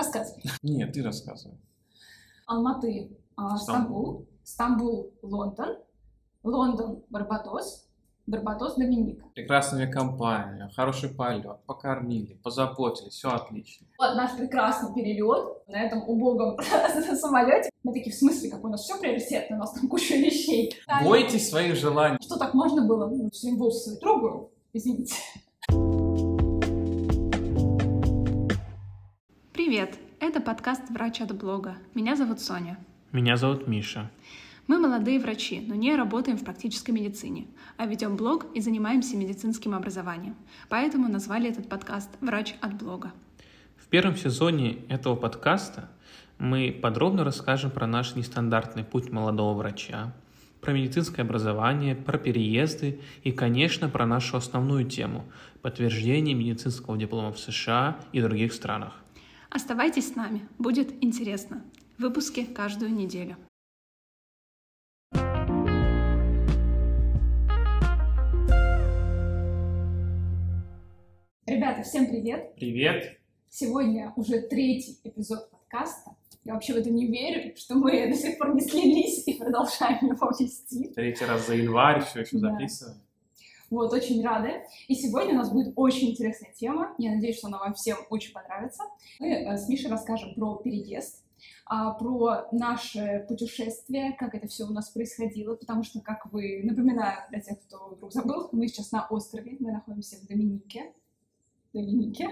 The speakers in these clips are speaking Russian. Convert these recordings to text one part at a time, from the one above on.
Рассказывай. Нет, ты рассказывай. Алматы, а, Стамбул, Стамбул, Лондон, Лондон, Барбадос, Барбадос, Доминика. Прекрасная компания, хороший полет, покормили, позаботились, все отлично. Вот наш прекрасный перелет на этом убогом самолете. Мы такие, в смысле, как у нас все приоритетно, у нас там куча вещей. Бойтесь своих желаний. Что так можно было? Ну, все волосы трогаю, извините. Привет! Это подкаст «Врач от блога». Меня зовут Соня. Меня зовут Миша. Мы молодые врачи, но не работаем в практической медицине, а ведем блог и занимаемся медицинским образованием. Поэтому назвали этот подкаст «Врач от блога». В первом сезоне этого подкаста мы подробно расскажем про наш нестандартный путь молодого врача, про медицинское образование, про переезды и, конечно, про нашу основную тему – подтверждение медицинского диплома в США и других странах. Оставайтесь с нами, будет интересно. Выпуски каждую неделю. Ребята, всем привет! Привет! Сегодня уже третий эпизод подкаста. Я вообще в это не верю, что мы до сих пор не слились и продолжаем его вести. Третий раз за январь все еще да. Вот, очень рады. И сегодня у нас будет очень интересная тема. Я надеюсь, что она вам всем очень понравится. Мы э, с Мишей расскажем про переезд, а, про наше путешествие, как это все у нас происходило, потому что, как вы, напоминаю для тех, кто вдруг забыл, мы сейчас на острове, мы находимся в Доминике, Доминике.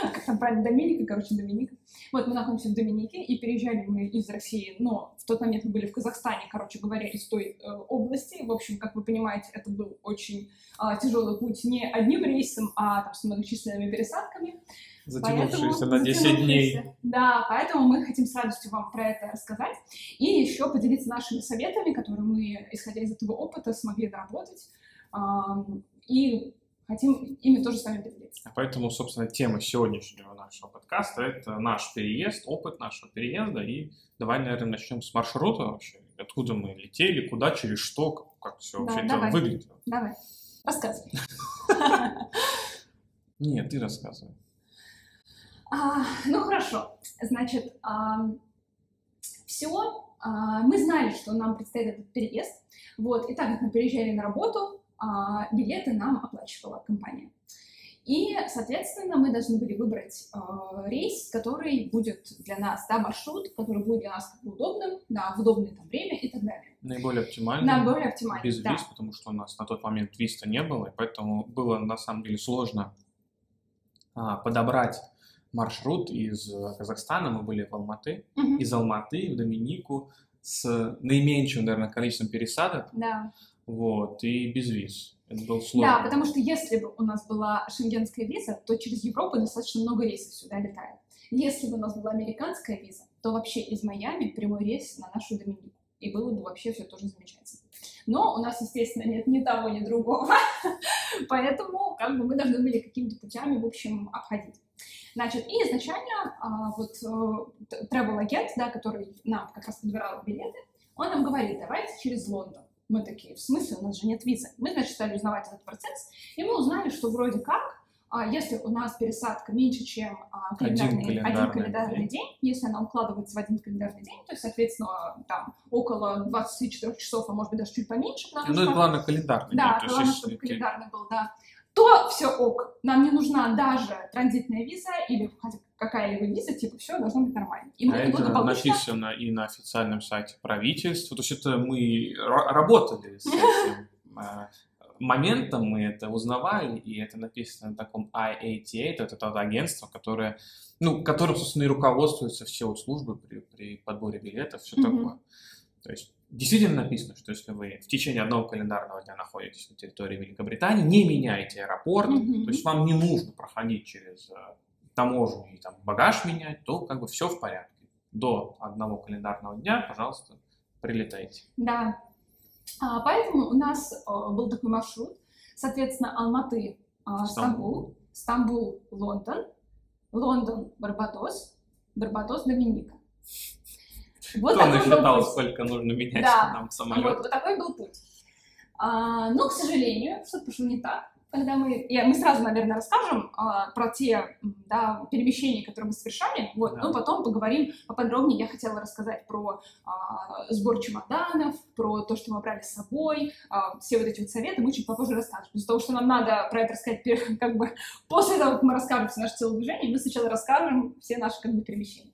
Как там правильно, Доминика, короче, Доминика. Вот, мы находимся в Доминике, и переезжали мы из России, но в тот момент мы были в Казахстане, короче говоря, из той э, области. В общем, как вы понимаете, это был очень э, тяжелый путь не одним рейсом, а там, с многочисленными пересадками. Затянувшиеся на 10 дней. Да, поэтому мы хотим с радостью вам про это рассказать. И еще поделиться нашими советами, которые мы, исходя из этого опыта, смогли доработать. И хотим ими тоже с вами поделиться. Поэтому, собственно, тема сегодняшнего нашего подкаста – это наш переезд, опыт нашего переезда. И давай, наверное, начнем с маршрута вообще. Откуда мы летели, куда, через что, как, как все да, вообще давай. это выглядело. Давай, рассказывай. Нет, ты рассказывай. А, ну, хорошо. Значит, а, все. А, мы знали, что нам предстоит этот переезд. Вот, и так как мы переезжали на работу, а, билеты нам оплачивала компания. И, соответственно, мы должны были выбрать э, рейс, который будет для нас, да, маршрут, который будет для нас как бы удобным, да, в удобное там время и так далее. Наиболее оптимальный. Наиболее оптимальный, Без да. виз, потому что у нас на тот момент виста не было, и поэтому было на самом деле сложно а, подобрать маршрут из Казахстана. Мы были в Алматы, угу. из Алматы в Доминику с наименьшим, наверное, количеством пересадок. Да. Вот, и без виз. Это было сложно. Да, потому что если бы у нас была шенгенская виза, то через Европу достаточно много рейсов сюда летает. Если бы у нас была американская виза, то вообще из Майами прямой рейс на нашу Доминику. И было бы вообще все тоже замечательно. Но у нас, естественно, нет ни того, ни другого. Поэтому как бы мы должны были какими-то путями, в общем, обходить. Значит, и изначально а, вот э, travel агент, да, который нам как раз подбирал билеты, он нам говорит, давайте через Лондон. Мы такие, в смысле, у нас же нет визы. Мы, значит, стали узнавать этот процесс, и мы узнали, что вроде как, а, если у нас пересадка меньше, чем а, календарный, один календарный, один календарный день. день, если она укладывается в один календарный день, то есть, соответственно, там около 24 часов, а может быть даже чуть поменьше. Потому ну, что, это главное календарный Да, день. главное, чтобы календарный был, да то все ок. Нам не нужна даже транзитная виза или какая-либо виза, типа, все должно быть нормально. И а это благополучно... написано и на официальном сайте правительства. То есть это мы работали с этим э, моментом, мы это узнавали, и это написано на таком IATA, это то агентство, которое, ну, которым, собственно, и руководствуются все вот службы при, при подборе билетов, все mm-hmm. такое. То есть действительно написано, что если вы в течение одного календарного дня находитесь на территории Великобритании, не меняйте аэропорт, mm-hmm. то есть вам не нужно проходить через э, таможню и там багаж менять, то как бы все в порядке. До одного календарного дня, пожалуйста, прилетайте. Да. А, поэтому у нас а, был такой маршрут. Соответственно, Алматы, а, Стамбул, Стамбул, Лондон, Лондон, Барбадос, Барбадос, Доминика. Вот Кто насчитал, сколько нужно менять да. нам самолет? Вот, вот такой был путь. А, но, к сожалению, что-то пошло не так. Когда мы, я, мы сразу, наверное, расскажем а, про те да, перемещения, которые мы совершали, вот, да. но потом поговорим поподробнее. Я хотела рассказать про а, сбор чемоданов, про то, что мы брали с собой, а, все вот эти вот советы мы чуть попозже расскажем. Из-за того, что нам надо про это рассказать как бы после того, как мы расскажем все наши телодвижения, мы сначала расскажем все наши как бы перемещения.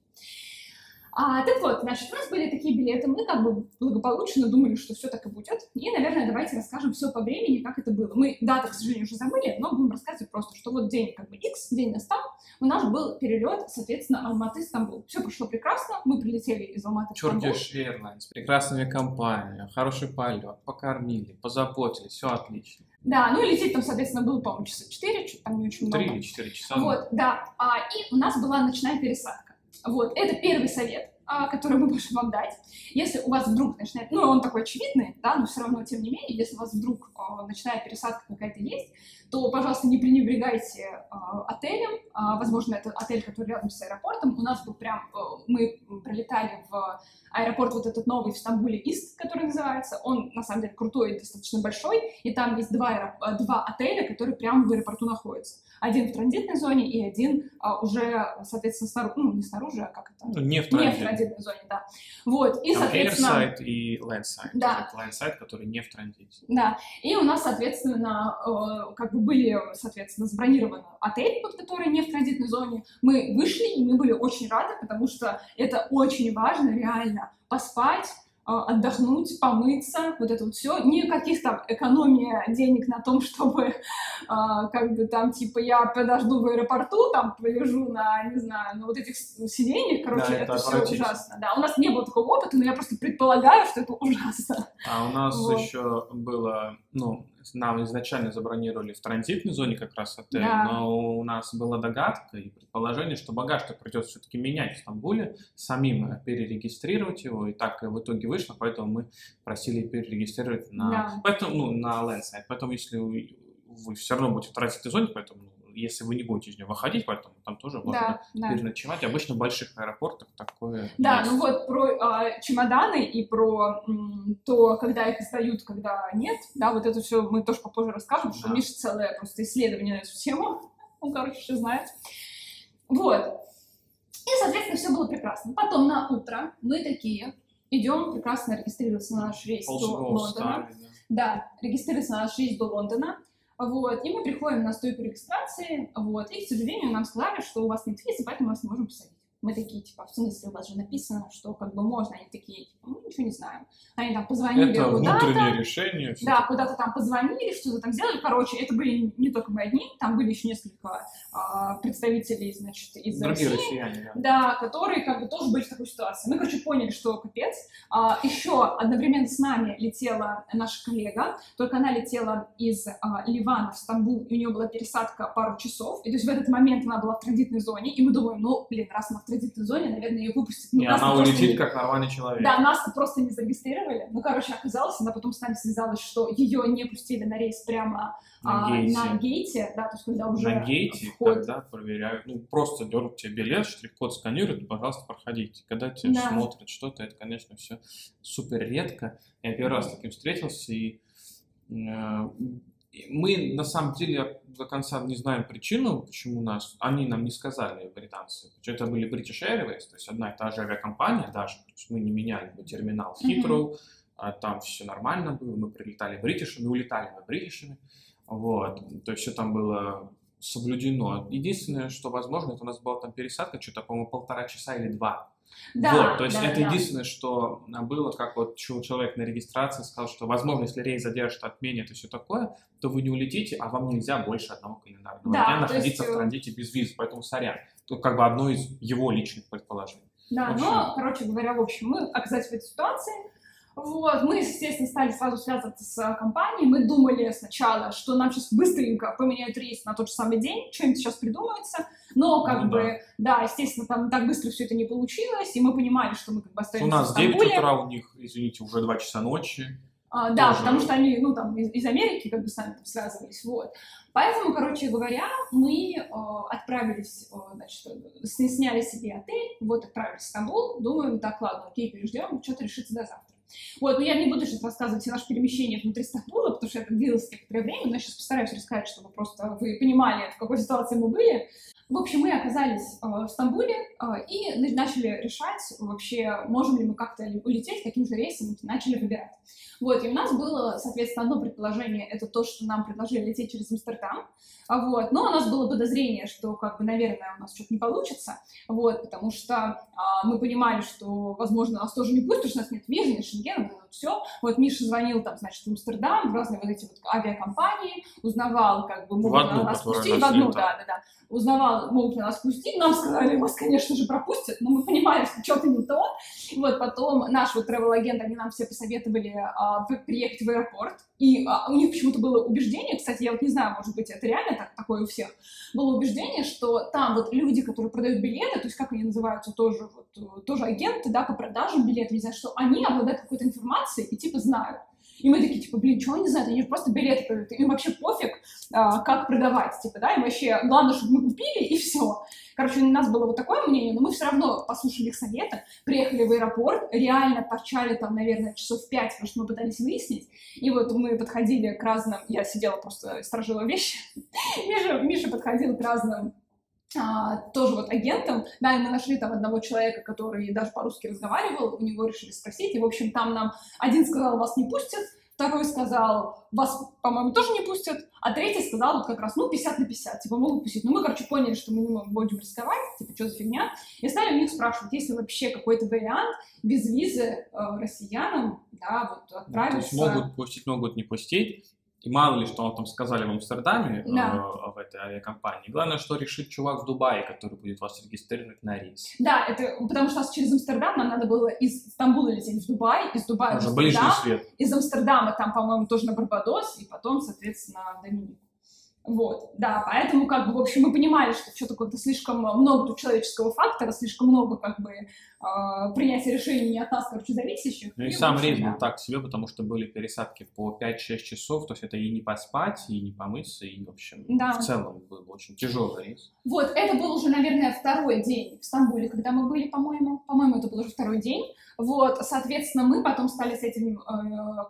А, так вот, значит, у нас были такие билеты, мы как бы благополучно думали, что все так и будет. И, наверное, давайте расскажем все по времени, как это было. Мы даты, к сожалению, уже забыли, но будем рассказывать просто, что вот день как бы X, день настал, у нас был перелет, соответственно, Алматы-Стамбул. Все прошло прекрасно, мы прилетели из Алматы в Стамбул. Turkish Airlines, прекрасная компания, хороший полет, покормили, позаботились, все отлично. Да, ну и лететь там, соответственно, было, по-моему, часа 4, что-то там не очень много. 3 или 4 часа. Вот, да. А, и у нас была ночная пересадка. Вот, это первый совет, а, который мы можем вам дать. Если у вас вдруг начинает, ну, он такой очевидный, да, но все равно, тем не менее, если у вас вдруг а, ночная пересадка какая-то есть, то, пожалуйста, не пренебрегайте э, отелем. Возможно, это отель, который рядом с аэропортом. У нас был прям, э, мы прилетали в аэропорт вот этот новый в Стамбуле Ист, который называется. Он, на самом деле, крутой, достаточно большой, и там есть два, два отеля, которые прямо в аэропорту находятся. Один в транзитной зоне и один а, уже, соответственно, снаружи, ну, не снаружи, а как это? Ну, не в, транзит. не в транзитной зоне, да. Вот, и, там соответственно... Airside и Landside. Да. Landside, который не в транзите. Да, и у нас, соответственно, как бы были, соответственно, забронированы отель, под который не в транзитной зоне. Мы вышли, и мы были очень рады, потому что это очень важно, реально, поспать, а, отдохнуть, помыться, вот это вот все. Никаких там экономия денег на том, чтобы а, как бы там типа я подожду в аэропорту, там полежу на, не знаю, на вот этих сиденьях, короче, да, это, это все ужасно. Да, у нас не было такого опыта, но я просто предполагаю, что это ужасно. А у нас вот. еще было, ну, нам изначально забронировали в транзитной зоне как раз отель, да. но у нас была догадка и предположение, что багаж-то придется все-таки менять в Стамбуле, самим перерегистрировать его, и так в итоге вышло, поэтому мы просили перерегистрировать на, да. поэтому, ну, на Landside. Поэтому если вы, вы все равно будете в транзитной зоне, поэтому ну, если вы не будете из нее выходить, поэтому там тоже можно да, переночевать. Да. Обычно в больших аэропортах такое Да, есть. ну вот про а, чемоданы и про м, то, когда их сдают, когда нет, да, вот это все мы тоже попозже расскажем, да. что Миша целое просто исследование на эту тему, он, короче, все знает. Вот. И, соответственно, все было прекрасно. Потом на утро мы такие идем прекрасно регистрироваться на наш рейс Пол до Лондона. Встали, да. да, регистрироваться на наш рейс до Лондона. Вот, и мы приходим на стойку регистрации, вот, и, к сожалению, нам сказали, что у вас нет визы, поэтому мы вас не можем посадить. Мы такие, типа, в смысле, у вас же написано, что как бы можно. Они такие, типа, мы ничего не знаем. Они там позвонили это куда-то. внутреннее решение. Да, куда-то там позвонили, что-то там сделали. Короче, это были не только мы одни, там были еще несколько а, представителей, значит, из Другие России. россияне, да. Да, которые как бы тоже были в такой ситуации. Мы, короче, поняли, что капец. А, еще одновременно с нами летела наша коллега, только она летела из а, Ливана в Стамбул, и у нее была пересадка пару часов. И то есть в этот момент она была в транзитной зоне, и мы думаем, ну, блин, раз она в транзитной зоне, наверное, ее выпустят. Ну, и она улетит не... как нормальный человек. Да, нас просто не зарегистрировали. Ну, короче, оказалось, она потом с нами связалась, что ее не пустили на рейс прямо на, а, гейте. на гейте, да, то есть когда уже На гейте, вход... когда проверяют, ну, просто дернут тебе билет, штрих-код сканируют, пожалуйста, проходите. Когда тебе да. смотрят что-то, это, конечно, все супер редко. Я первый раз с таким встретился, и э, мы на самом деле до конца не знаем причину, почему нас, они нам не сказали, британцы, это были British Airways, то есть одна и та же авиакомпания даже, то есть мы не меняли бы терминал в mm-hmm. а там все нормально было, мы прилетали бритишами, улетали мы бритишами, вот, то есть все там было соблюдено. Единственное, что возможно, это у нас была там пересадка, что-то, по-моему, полтора часа или два. Да, вот, то есть да, это да. единственное, что было, как вот человек на регистрации сказал, что, возможно, если рейс задержит, отменят и все такое, то вы не улетите, а вам нельзя больше одного календарного да, дня находиться есть... в транзите без визы, поэтому сорян. Тут как бы одно из его личных предположений. Да, но, короче говоря, в общем, мы оказались в этой ситуации, вот, мы, естественно, стали сразу связываться с компанией. Мы думали сначала, что нам сейчас быстренько поменяют рейс на тот же самый день, что-нибудь сейчас придумается. Но, как ну, бы, да. да, естественно, там так быстро все это не получилось, и мы понимали, что мы как бы остаемся У нас в 9 утра, у них, извините, уже 2 часа ночи. А, да, Тоже. потому что они, ну, там, из, из Америки как бы сами там связывались, вот. Поэтому, короче говоря, мы э, отправились, э, значит, сняли себе отель, вот, отправились в Стамбул, думаем, так, ладно, окей, переждем, что-то решится до завтра. Вот, но я не буду сейчас рассказывать все наши перемещения внутри Стамбула, потому что это длилось некоторое время, но я сейчас постараюсь рассказать, чтобы просто вы понимали, в какой ситуации мы были. В общем, мы оказались э, в Стамбуле э, и начали решать вообще, можем ли мы как-то улететь, каким же рейсом начали выбирать. Вот, и у нас было, соответственно, одно предположение, это то, что нам предложили лететь через Амстердам, а вот, но у нас было подозрение, что, как бы, наверное, у нас что-то не получится, вот, потому что а, мы понимали, что, возможно, нас тоже не пустят, потому что у нас нет визы, нет шенгена, вот все. Вот Миша звонил там, значит, в Амстердам, в разные вот эти вот авиакомпании, узнавал, как бы, могут одну, нас пустить, в одну, да, да, да, узнавал, могут ли нас пустить, нам сказали, вас, конечно же, пропустят, но мы понимали, что что-то не то. Вот потом наш вот travel-агент, они нам все посоветовали а, приехать в аэропорт, и а, у них почему-то было убеждение, кстати, я вот не знаю, может быть, это реально так, такое у всех, было убеждение, что там вот люди, которые продают билеты, то есть как они называются, тоже, вот, тоже агенты, да, по продажам билетов, не знаю, что они обладают какой-то информацией и типа знают. И мы такие, типа, блин, чего они знают? Они же просто билеты продают. Им вообще пофиг, а, как продавать, типа, да, им вообще главное, чтобы мы купили, и все. Короче, у нас было вот такое мнение, но мы все равно послушали их советы, приехали в аэропорт, реально торчали там, наверное, часов пять, потому что мы пытались выяснить. И вот мы подходили к разным, я сидела просто, сторожила вещи, Миша, Миша подходил к разным а, тоже вот агентом, да, и мы нашли там одного человека, который даже по-русски разговаривал, у него решили спросить, и, в общем, там нам один сказал, вас не пустят, второй сказал, вас, по-моему, тоже не пустят, а третий сказал вот как раз, ну, 50 на 50, типа, могут пустить. Ну, мы, короче, поняли, что мы не будем рисковать, типа, что за фигня, и стали у них спрашивать, есть ли вообще какой-то вариант без визы э, россиянам, да, вот отправиться. Ну, то есть могут пустить, могут не пустить, и мало ли, что он там сказали в Амстердаме, да. э, в этой авиакомпании. Главное, что решит чувак в Дубае, который будет вас регистрировать на рейс. Да, это потому что через Амстердам нам надо было из Стамбула лететь в Дубай, из Дубая Уже в Амстердам, свет. из Амстердама там, по-моему, тоже на Барбадос, и потом, соответственно, Доминику. Вот, да, поэтому, как бы, в общем, мы понимали, что что такое-то слишком много тут человеческого фактора, слишком много, как бы, э, принятия решений не от нас, короче, зависящих. Ну и, и сам рейс был так себе, потому что были пересадки по 5-6 часов, то есть это и не поспать, и не помыться, и, в общем, да. в целом был очень тяжелый рейс. Вот, это был уже, наверное, второй день в Стамбуле, когда мы были, по-моему, по-моему, это был уже второй день. Вот, соответственно, мы потом стали с этим э,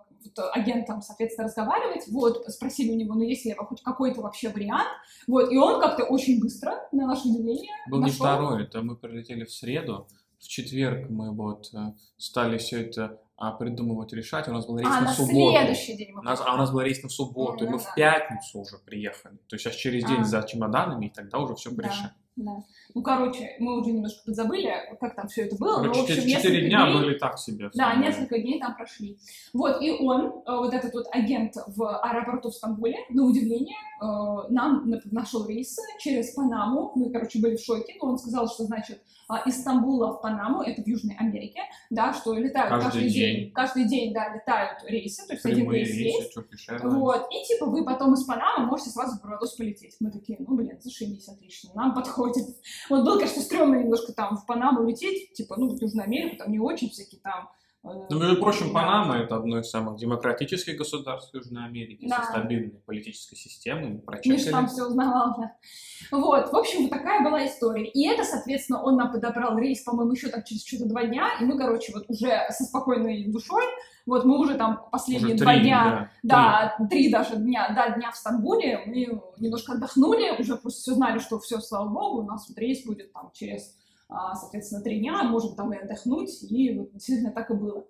агентом, соответственно, разговаривать, вот, спросили у него, ну, есть ли хоть какой-то вообще вариант, вот, и он как-то очень быстро, на наше удивление, Был нашел... не второй, это мы прилетели в среду, в четверг мы вот э, стали все это а, придумывать, решать. У нас был рейс а, на, на субботу. следующий день мы у нас, А у нас был рейс на субботу, ну, и мы да. в пятницу уже приехали. То есть сейчас через день а. за чемоданами, и тогда уже все порешаем. Да. Ну, короче, мы уже немножко подзабыли, как там все это было. Короче, но, в общем, четыре дня дней, были так себе. Да, несколько дней там прошли. Вот, и он, э, вот этот вот агент в аэропорту в Стамбуле, на удивление, э, нам нашел рейсы через Панаму. Мы, короче, были в шоке, но он сказал, что, значит, а, из Стамбула в Панаму, это в Южной Америке, да, что летают каждый, каждый день. день, каждый день, да, летают рейсы, то есть один рейс есть. Вот, и типа вы потом из Панамы можете сразу в Барбадос полететь. Мы такие, ну, блин, зашибись, отлично, нам подходит. Вот было, конечно, стрёмно немножко там в Панаму лететь, типа, ну, в Южную Америку, там не очень всякие там ну, между прочим, Панама это одно из самых демократических государств Южной Америки да. со стабильной политической системой. Миша там все узнавал, да. Вот, в общем, вот такая была история. И это, соответственно, он нам подобрал рейс, по-моему, еще так через что-то два дня, и мы, короче, вот уже со спокойной душой, вот мы уже там последние уже два три, дня, да, да три. три даже дня, да, дня в Стамбуле, мы немножко отдохнули, уже просто все знали, что все, слава богу, у нас вот рейс будет там через соответственно, три дня, можем там и отдохнуть, и вот действительно так и было.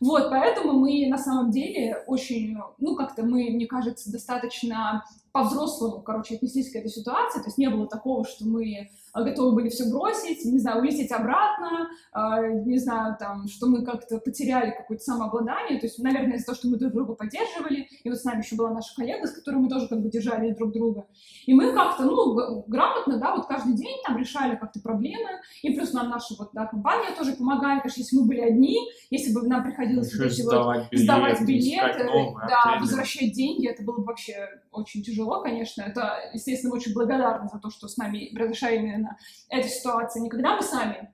Вот, поэтому мы на самом деле очень, ну, как-то мы, мне кажется, достаточно по-взрослому, короче, отнеслись к этой ситуации, то есть не было такого, что мы а, готовы были все бросить, не знаю, улететь обратно, э, не знаю, там, что мы как-то потеряли какое-то самообладание, то есть, наверное, из-за того, что мы друг друга поддерживали, и вот с нами еще была наша коллега, с которой мы тоже как бы держали друг друга, и мы как-то, ну, грамотно, да, вот каждый день там решали как-то проблемы, и плюс нам наша вот, да, компания тоже помогает, конечно, если мы были одни, если бы нам приходилось вот эти сдавать вот, билеты, сдавать билеты, да, отели. возвращать деньги, это было бы вообще очень тяжело, конечно, это, естественно, очень благодарна за то, что с нами произошла именно эта ситуация. Не когда мы сами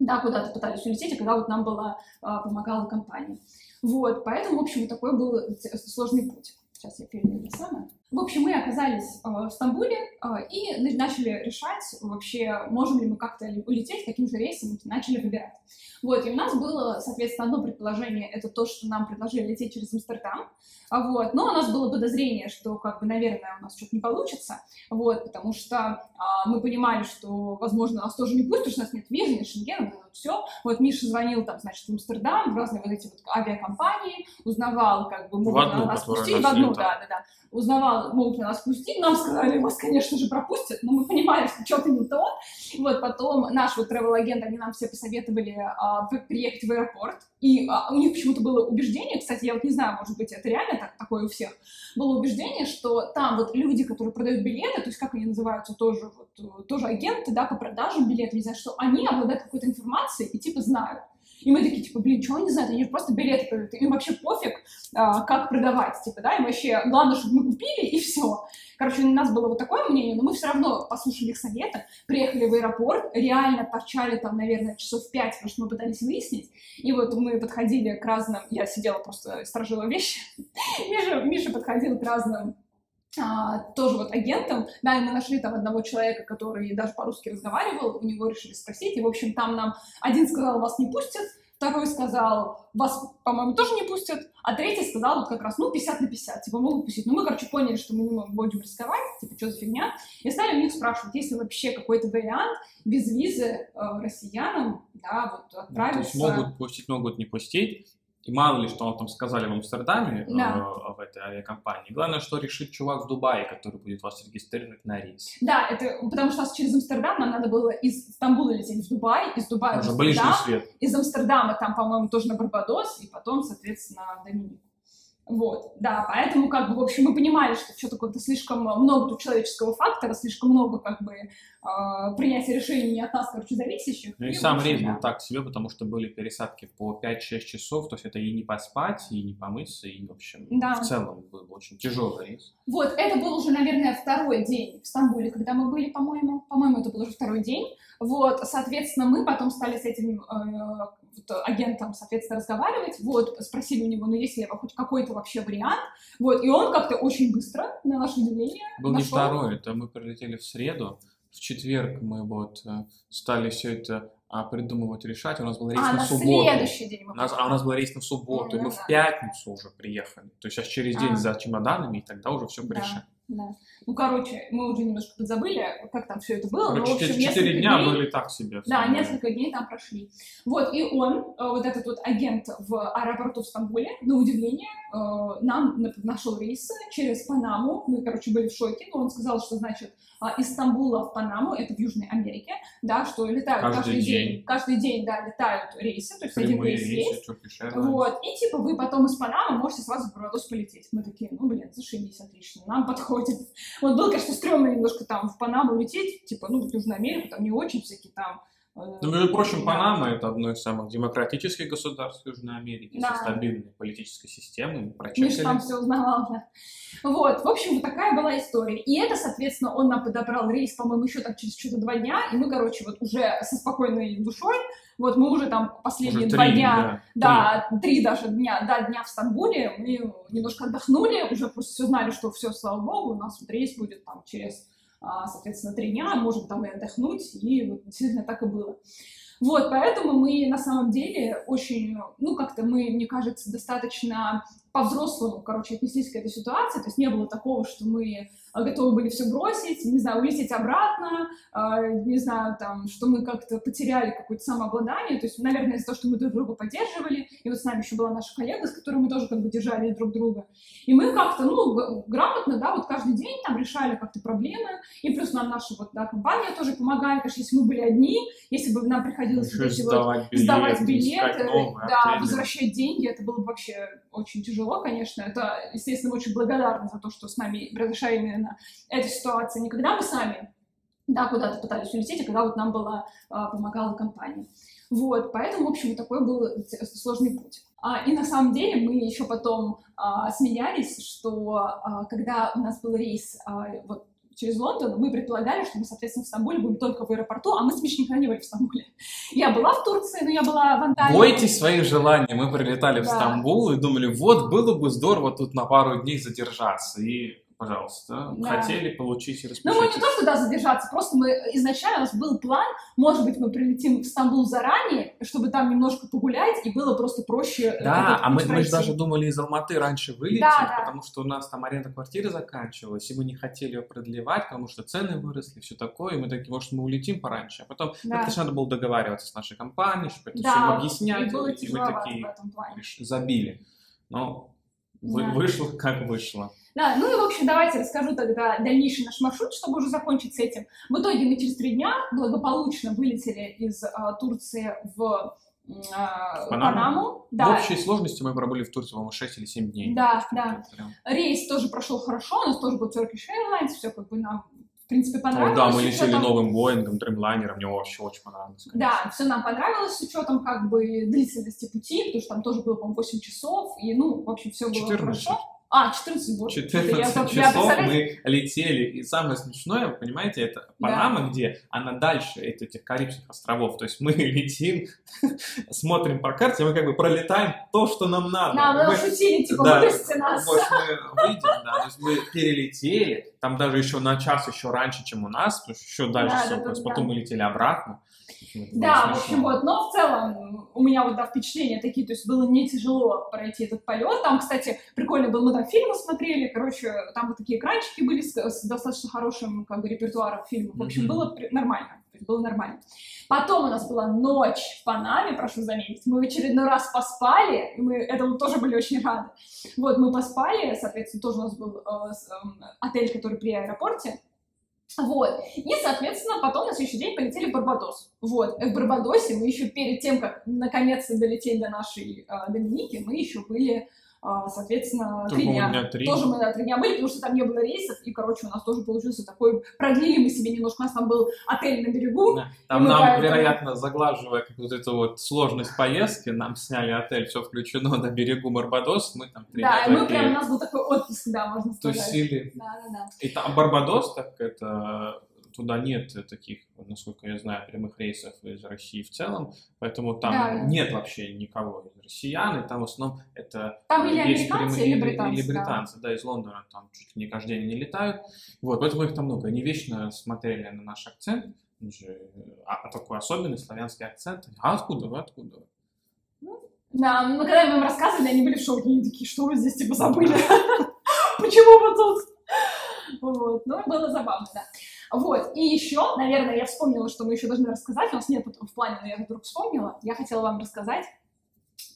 да, куда-то пытались улететь, а когда вот нам была, а, помогала компания. Вот, поэтому, в общем, такой был сложный путь. Сейчас я перейду на самое. В общем, мы оказались э, в Стамбуле э, и начали решать вообще, можем ли мы как-то улететь, каким же рейсом начали выбирать. Вот, и у нас было, соответственно, одно предположение, это то, что нам предложили лететь через Амстердам, вот, но у нас было подозрение, что, как бы, наверное, у нас что-то не получится, вот, потому что а, мы понимали, что, возможно, нас тоже не пустят, потому что у нас нет визы, нет шенгена, вот все. Вот Миша звонил там, значит, в Амстердам, в разные вот эти вот авиакомпании, узнавал, как бы, могут одну, нас пустить, в одну, да, да, да, узнавал, могут ли нас пустить, нам сказали, вас, конечно же, пропустят, но мы понимали, что что-то не то, вот, потом наш вот travel-агент, они нам все посоветовали а, приехать в аэропорт, и а, у них почему-то было убеждение, кстати, я вот не знаю, может быть, это реально так, такое у всех, было убеждение, что там вот люди, которые продают билеты, то есть как они называются, тоже, вот, тоже агенты, да, по продажам билетов, не знаю, что они обладают какой-то информацией и типа знают. И мы такие, типа, блин, чего они знают? Они же просто билеты продают. Им вообще пофиг, а, как продавать, типа, да, им вообще главное, чтобы мы купили, и все. Короче, у нас было вот такое мнение, но мы все равно послушали их советы, приехали в аэропорт, реально торчали там, наверное, часов пять, потому что мы пытались выяснить. И вот мы подходили к разным, я сидела просто, сторожила вещи, Миша, Миша подходил к разным а, тоже вот агентом, да, и мы нашли там одного человека, который даже по-русски разговаривал, у него решили спросить, и, в общем, там нам один сказал, вас не пустят, второй сказал, вас, по-моему, тоже не пустят, а третий сказал вот как раз, ну, 50 на 50, типа, могут пустить. Ну, мы, короче, поняли, что мы не будем рисковать, типа, что за фигня, и стали у них спрашивать, есть ли вообще какой-то вариант без визы э, россиянам, да, вот отправиться. Ну, то есть могут пустить, могут не пустить, и мало ли, что он там сказали в Амстердаме, да. э, в этой авиакомпании. Главное, что решит чувак в Дубае, который будет вас регистрировать на рейс. Да, это потому что через Амстердам нам надо было из Стамбула лететь в Дубай, из Дубая Уже в Амстердам, свет. из Амстердама там, по-моему, тоже на Барбадос, и потом, соответственно, Доминику. Вот, да, поэтому, как бы, в общем, мы понимали, что что-то как-то слишком много тут человеческого фактора, слишком много, как бы, э, принятия решений не от нас, короче, зависящих. Ну и, и сам общем, рейс был да. так себе, потому что были пересадки по 5-6 часов, то есть это и не поспать, и не помыться, и, в общем, да. в целом был очень тяжелый рейс. Вот, это был уже, наверное, второй день в Стамбуле, когда мы были, по-моему, по-моему, это был уже второй день. Вот, соответственно, мы потом стали с этим э, агентом, соответственно, разговаривать, вот, спросили у него, ну, есть ли хоть какой-то вообще вариант, вот, и он как-то очень быстро, на наше удивление, Был нашел... не второй, это мы прилетели в среду, в четверг мы вот э, стали все это а, придумывать, решать. У нас был рейс а, на, на субботу. следующий день мы у нас, А у нас был рейс на субботу, ну, и мы да. в пятницу уже приехали. То есть сейчас через день а. за чемоданами, и тогда уже все порешаем. Да. Ну, короче, мы уже немножко подзабыли, как там все это было. Короче, но, в общем, 4 дня дней, были так себе. Да, несколько дней там прошли. Вот, и он, э, вот этот вот агент в аэропорту в Стамбуле, на удивление, э, нам нашел рейсы через Панаму. Мы, короче, были в шоке, но он сказал, что, значит, из Стамбула в Панаму, это в Южной Америке, да, что летают каждый, каждый день. день. Каждый день, да, летают рейсы, то есть Прямые один рейс есть. Вот, и типа вы потом из Панамы можете сразу в Барбадос полететь. Мы такие, ну, блин, зашибись, отлично, нам подходит. Вот было, конечно, стрёмно немножко там в Панаму лететь, типа, ну, в Южную Америку, там не очень всякие там ну, между прочим, Панама – это одно из самых демократических государств Южной Америки да. со стабильной политической системой. Миш там все узнавал, да. Вот, в общем, такая была история. И это, соответственно, он нам подобрал рейс, по-моему, еще так через что-то два дня, и мы, короче, вот уже со спокойной душой, вот мы уже там последние уже два три, дня, да, да три. три даже дня, да, дня в Стамбуле, мы немножко отдохнули, уже просто все знали, что все, слава богу, у нас вот рейс будет там через соответственно, три дня, можем там и отдохнуть, и вот действительно так и было. Вот, поэтому мы на самом деле очень, ну, как-то мы, мне кажется, достаточно по-взрослому, короче, отнеслись к этой ситуации, то есть не было такого, что мы а, готовы были все бросить, не знаю, улететь обратно, э, не знаю, там, что мы как-то потеряли какое-то самообладание, то есть, наверное, из-за того, что мы друг друга поддерживали, и вот с нами еще была наша коллега, с которой мы тоже как бы держали друг друга, и мы как-то, ну, грамотно, да, вот каждый день там решали как-то проблемы, и плюс нам наша вот, да, компания тоже помогает, конечно, если мы были одни, если бы нам приходилось вот сдавать вот, билеты, сдавать билеты, новые, да, возвращать деньги, это было бы вообще очень тяжело, конечно, это, естественно, очень благодарны за то, что с нами разрешали именно эта ситуация. Не когда мы сами да, куда-то пытались улететь, а когда вот нам была, а, помогала компания. Вот, поэтому, в общем, такой был сложный путь. А, и на самом деле мы еще потом а, смеялись, что а, когда у нас был рейс а, вот, через Лондон, мы предполагали, что мы, соответственно, в Стамбуле будем только в аэропорту, а мы с Мишей никогда не были в Стамбуле. Я была в Турции, но я была в Анталии. Бойтесь своих желаний. Мы прилетали да. в Стамбул и думали, вот, было бы здорово тут на пару дней задержаться. И пожалуйста, Да. хотели получить, Ну, мы не распишитесь. то, что да, задержаться, просто мы изначально у нас был план, может быть, мы прилетим в Стамбул заранее, чтобы там немножко погулять, и было просто проще э, Да, а мы, мы же даже думали из Алматы раньше вылететь, Да, да. потому что у нас там аренда квартиры заканчивалась, и мы не хотели ее продлевать, потому что цены выросли, все такое, и мы такие, может, мы улетим пораньше. А потом, ну, Да. конечно, надо было договариваться с нашей компанией, чтобы это Да, всем и объяснять, было и мы такие забили. Но Да. вышло, как вышло. Да, ну и, в общем, давайте расскажу тогда дальнейший наш маршрут, чтобы уже закончить с этим. В итоге мы через три дня благополучно вылетели из а, Турции в а, Панаму? Панаму. В Да, общей сложности мы пробыли в Турции, по-моему, 6 или 7 дней. Да, да. прям- рейс тоже прошел хорошо, у нас тоже был Turkish Airlines, все как бы нам, в принципе, понравилось. да, мы летели учетом- новым Боингом, Дримлайнером, мне вообще очень понравилось. конечно. Да, все нам понравилось с учетом как бы длительности пути, потому что там тоже было, по-моему, 8 часов, и, ну, в общем, все было 14. хорошо. А, 14, вот. 14 Я- я, часов мы летели. И самое смешное, вы понимаете, это Панама, где она дальше этих Карибских островов. То есть мы летим, смотрим по карте, мы как бы пролетаем то, что нам надо. Да, мы шутили, типа, да, выбросьте нас. может, мы выйдем, да, то есть мы перелетели, там даже еще на час еще раньше, чем у нас, потому что еще дальше Да, всё, да, то есть да, потом да. мы летели обратно. Да, в общем, вот, но в целом у меня вот, да, впечатления такие, то есть было не тяжело пройти этот полет. Там, кстати, прикольно было, мы там фильмы смотрели, короче, там вот такие экранчики были с, с достаточно хорошим, как бы, репертуаром фильмов. В общем, было нормально, было нормально. Потом у нас была ночь в Панаме, прошу заметить. Мы в очередной раз поспали, и мы этому тоже были очень рады. Вот, мы поспали, соответственно, тоже у нас был э, эм, отель, который при аэропорте. Вот. И, соответственно, потом на следующий день полетели в Барбадос. Вот. В Барбадосе мы еще перед тем, как наконец-то долететь до нашей э, Доминики, мы еще были, соответственно, Тоже, три дня. три. Тоже мы на три дня были, потому что там не было рейсов, и, короче, у нас тоже получился такой... Продлили мы себе немножко, у нас там был отель на берегу, Да. Там мы нам, поэтому- вероятно, заглаживая как вот эту вот сложность поездки, нам сняли отель, все включено на берегу Барбадос, мы там три да, и дня мы такие прям, у нас был такой отпуск, да, можно сказать. тусили. Да, да, да. И там Барбадос, так это туда нет таких, насколько я знаю, прямых рейсов из России в целом, поэтому там Да, да. нет вообще никого из россиян, и там в основном это Там или есть американцы, прямые- или британцы, или да. британцы, да. из Лондона там чуть ли не каждый день они летают, вот, поэтому их там много, они вечно смотрели на наш акцент, же а, такой особенный славянский акцент, а откуда вы, откуда вы? Да, ну когда мы им рассказывали, они были в шоке, они такие, что вы здесь типа забыли? Почему вы тут? Вот, ну было забавно, да. Вот, и еще, наверное, я вспомнила, что мы еще должны рассказать, у нас нет в плане, но я вдруг вспомнила, я хотела вам рассказать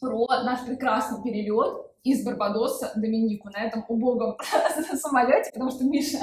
про наш прекрасный перелет из Барбадоса Доминику на этом убогом самолете, потому что Миша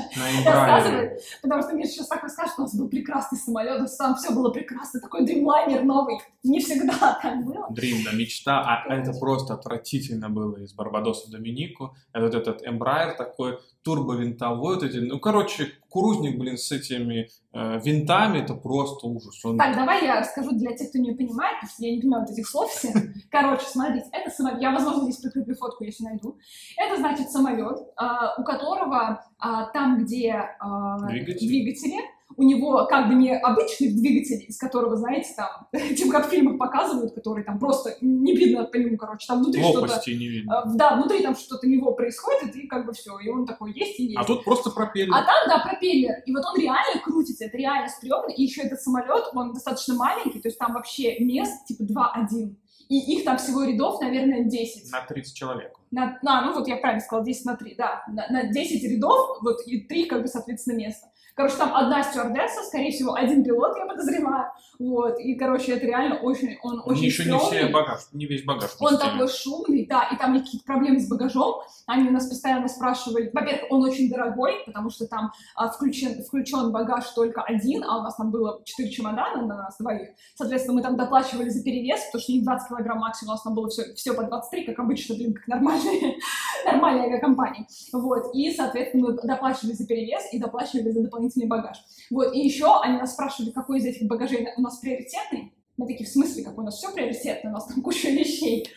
рассказывает, потому что Миша сейчас так расскажет, что у нас был прекрасный самолет, там все было прекрасно, такой дримлайнер новый, не всегда так было. Дрим, да, мечта, а это просто отвратительно было из Барбадоса в Доминику. Это вот этот Эмбрайер такой, турбовинтовой, вот эти, ну, короче, кукурузник, блин, с этими э, винтами, это просто ужас. Он Так, давай я расскажу для тех, кто не понимает, потому что я не понимаю вот этих слов все. Короче, смотрите, это самолет, я, возможно, здесь прикреплю фотку, если найду. Это, значит, самолет, а, у которого а, там, где а, Двигатель. двигатели, у него как бы не обычный двигатель, из которого, знаете, там, типа как в фильмах показывают, который там просто не видно по нему, короче, там внутри что-то... не видно. а, Да, внутри там что-то него происходит, и как бы все, и он такой есть и есть. А тут просто пропеллер. А там, да, пропеллер. И вот он реально крутится, это реально стрёмно. И еще этот самолет, он достаточно маленький, то есть там вообще мест типа 2-1. И их там всего рядов, наверное, 10. На 30 человек. На, на, ну вот я правильно сказала, 10 на 3, да. На, на 10 рядов, вот и 3, как бы, соответственно, места. Короче, там одна стюардесса, скорее всего, один пилот, я подозреваю. Вот, и, короче, это реально очень, он очень Еще не все стрёмный. багаж, не весь багаж. Он пустили. такой шумный, да, и там какие-то проблемы с багажом. Они нас постоянно спрашивали. Во-первых, он очень дорогой, потому что там а, включен, включен багаж только один, а у нас там было 4 чемодана на нас двоих. Соответственно, мы там доплачивали за перевес, потому что не 20 килограмм максимум, у нас там было все, все по 23, как обычно, блин, как нормальные, нормальные авиакомпании. Вот, и, соответственно, мы доплачивали за перевес и доплачивали за дополнительный багаж. Вот, и еще они нас спрашивали, какой из этих багажей у нас приоритетный. Мы такие, в смысле, какой у нас все приоритетно, у нас там куча вещей.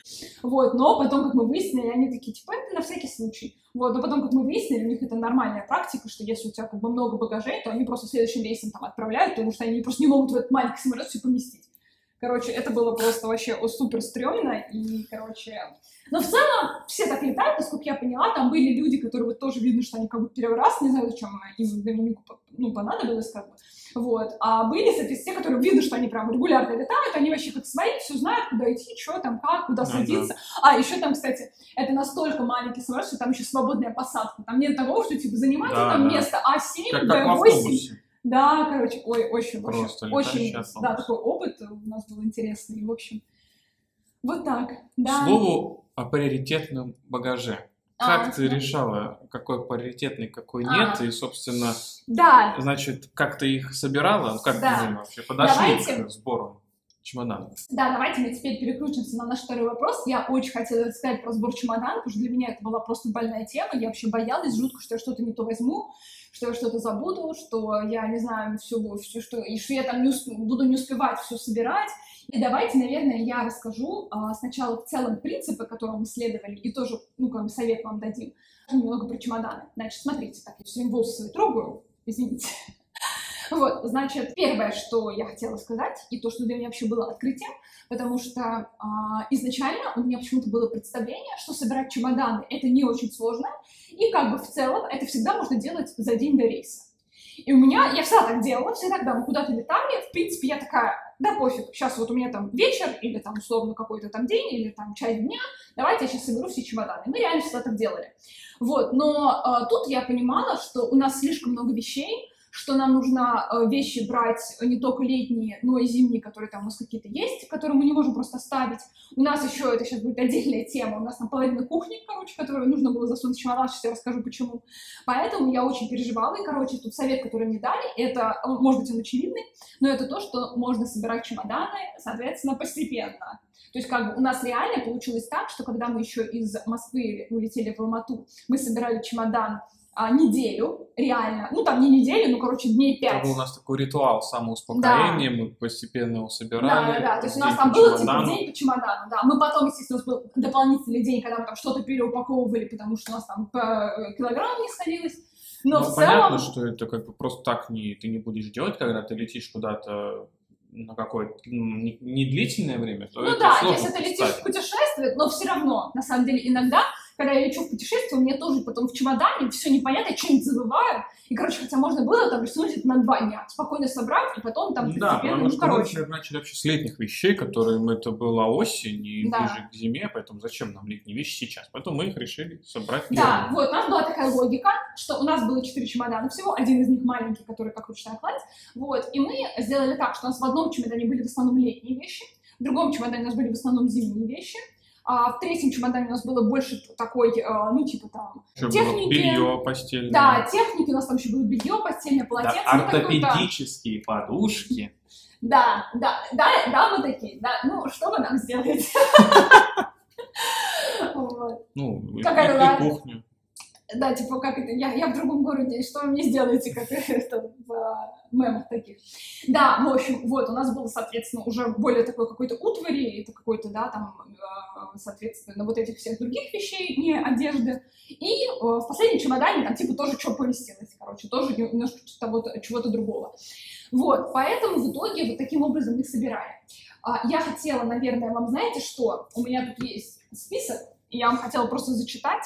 Вот, но потом, как мы выяснили, они такие, типа, это на всякий случай. Вот, но потом, как мы выяснили, у них это нормальная практика, что если у тебя как бы много багажей, то они просто следующим рейсом там отправляют, потому что они просто не могут в этот маленький самолет все поместить. Короче, это было просто вообще о, супер стрёмно, и, короче... Но в целом все так летают, насколько я поняла, там были люди, которые вот тоже видно, что они как бы первый раз, не знаю, зачем им Доминику ну, понадобилось, как бы. Вот. А были, соответственно, те, которые видно, что они прям регулярно летают, они вообще как свои, все знают, куда идти, что там, как, куда садиться. А, еще там, кстати, это настолько маленький самолет, что там еще свободная посадка. Там нет того, что типа занимайте Да, там да. место А7, Как, как в Б8. Да, короче, ой, очень, Просто очень, очень, да, такой опыт у нас был интересный, в общем. Вот так, К да. слову о приоритетном багаже. Как А, ты решала, какой приоритетный, какой А. нет, и, собственно, Да, значит, как ты их собирала, как Да. мы вообще подошли Давайте. к сбору чемоданов? Да, давайте мы теперь переключимся на наш второй вопрос. Я очень хотела сказать про сбор чемодана, потому что для меня это была просто больная тема. Я вообще боялась жутко, что я что-то не то возьму, что я что-то забуду, что я не знаю все, все что, и что я там не усп- буду не успевать все собирать. И давайте, наверное, я расскажу а, сначала в целом принципы, которым мы следовали, и тоже, ну, как бы совет вам дадим. Немного про чемоданы. Значит, смотрите, так, я все время волосы трогаю, извините. Вот, значит, первое, что я хотела сказать, и то, что для меня вообще было открытием, потому что а, изначально у меня почему-то было представление, что собирать чемоданы это не очень сложно, и как бы в целом это всегда можно делать за день до рейса. И у меня, я всегда так делала, всегда, когда мы куда-то летали, в принципе, я такая, да пофиг, сейчас вот у меня там вечер, или там условно какой-то там день, или там часть дня, давайте я сейчас соберу все чемоданы. Мы реально всегда так делали. Вот, но а, тут я понимала, что у нас слишком много вещей, что нам нужно э, вещи брать не только летние, но и зимние, которые там у нас какие-то есть, которые мы не можем просто оставить. У нас еще, это сейчас будет отдельная тема, у нас там половина кухни, короче, которую нужно было засунуть в чемодан, сейчас я расскажу почему. Поэтому я очень переживала, и, короче, тут совет, который мне дали, это, он, может быть, он очевидный, но это то, что можно собирать чемоданы, соответственно, постепенно. То есть, как бы у нас реально получилось так, что когда мы еще из Москвы улетели в Алмату, мы собирали чемодан а, неделю, реально, ну там не неделю, ну, короче, дней пять. был у нас такой ритуал самоуспокоения, мы постепенно его собирали. Да, да, да. То есть у нас там было типа чемодану. день по чемодану, да. Мы потом, естественно, у нас был дополнительный день, когда мы там что-то переупаковывали, потому что у нас там килограмм не сходилось. Но Ну, в понятно, целом, что это как бы просто так не, ты не будешь делать, когда ты летишь куда-то на какое-то ну, не, не длительное время, то ну да, если ты летишь в путешествие, но все равно, на самом деле, иногда, когда я лечу в путешествие, у меня тоже потом в чемодане все непонятно, я что-нибудь забываю. И, короче, хотя можно было там рисунуть это на два дня, спокойно собрать, и потом там Да, постепенно, потому ну, что мы, короче. например, начали вообще с летних вещей, которые мы, это была осень и Да. ближе к зиме, поэтому зачем нам летние вещи сейчас? Поэтому мы их решили собрать Да, летом. вот, у нас была такая логика, что у нас было четыре чемодана всего, один из них маленький, который как ручная кладь, вот, и мы сделали так, что у нас в одном чемодане были в основном летние вещи, в другом чемодане у нас были в основном зимние вещи, а в третьем чемодане у нас было больше такой, э, ну, типа там, Еще техники. было белье постельное. да, техники, у нас там еще было белье, постельное Да, полотенце, ну, какое-то- ортопедические подушки. Да, да, да, да, мы такие, да, ну, что вы нам сделаете? Ну, и, кухню. Да, типа, как это, я, я в другом городе, что вы мне сделаете, как это в а, мемах таких. Да, в общем, вот, у нас было, соответственно, уже более такой какой-то утвари, это какой-то, да, там, э, соответственно, вот этих всех других вещей, не одежды. И э, в последнем чемодане там, типа, тоже что поместилось, короче, тоже немножко чего-то, чего-то другого. Вот, поэтому в итоге вот таким образом их собирали. А, я хотела, наверное, вам, знаете что, у меня тут есть список, и я вам хотела просто зачитать,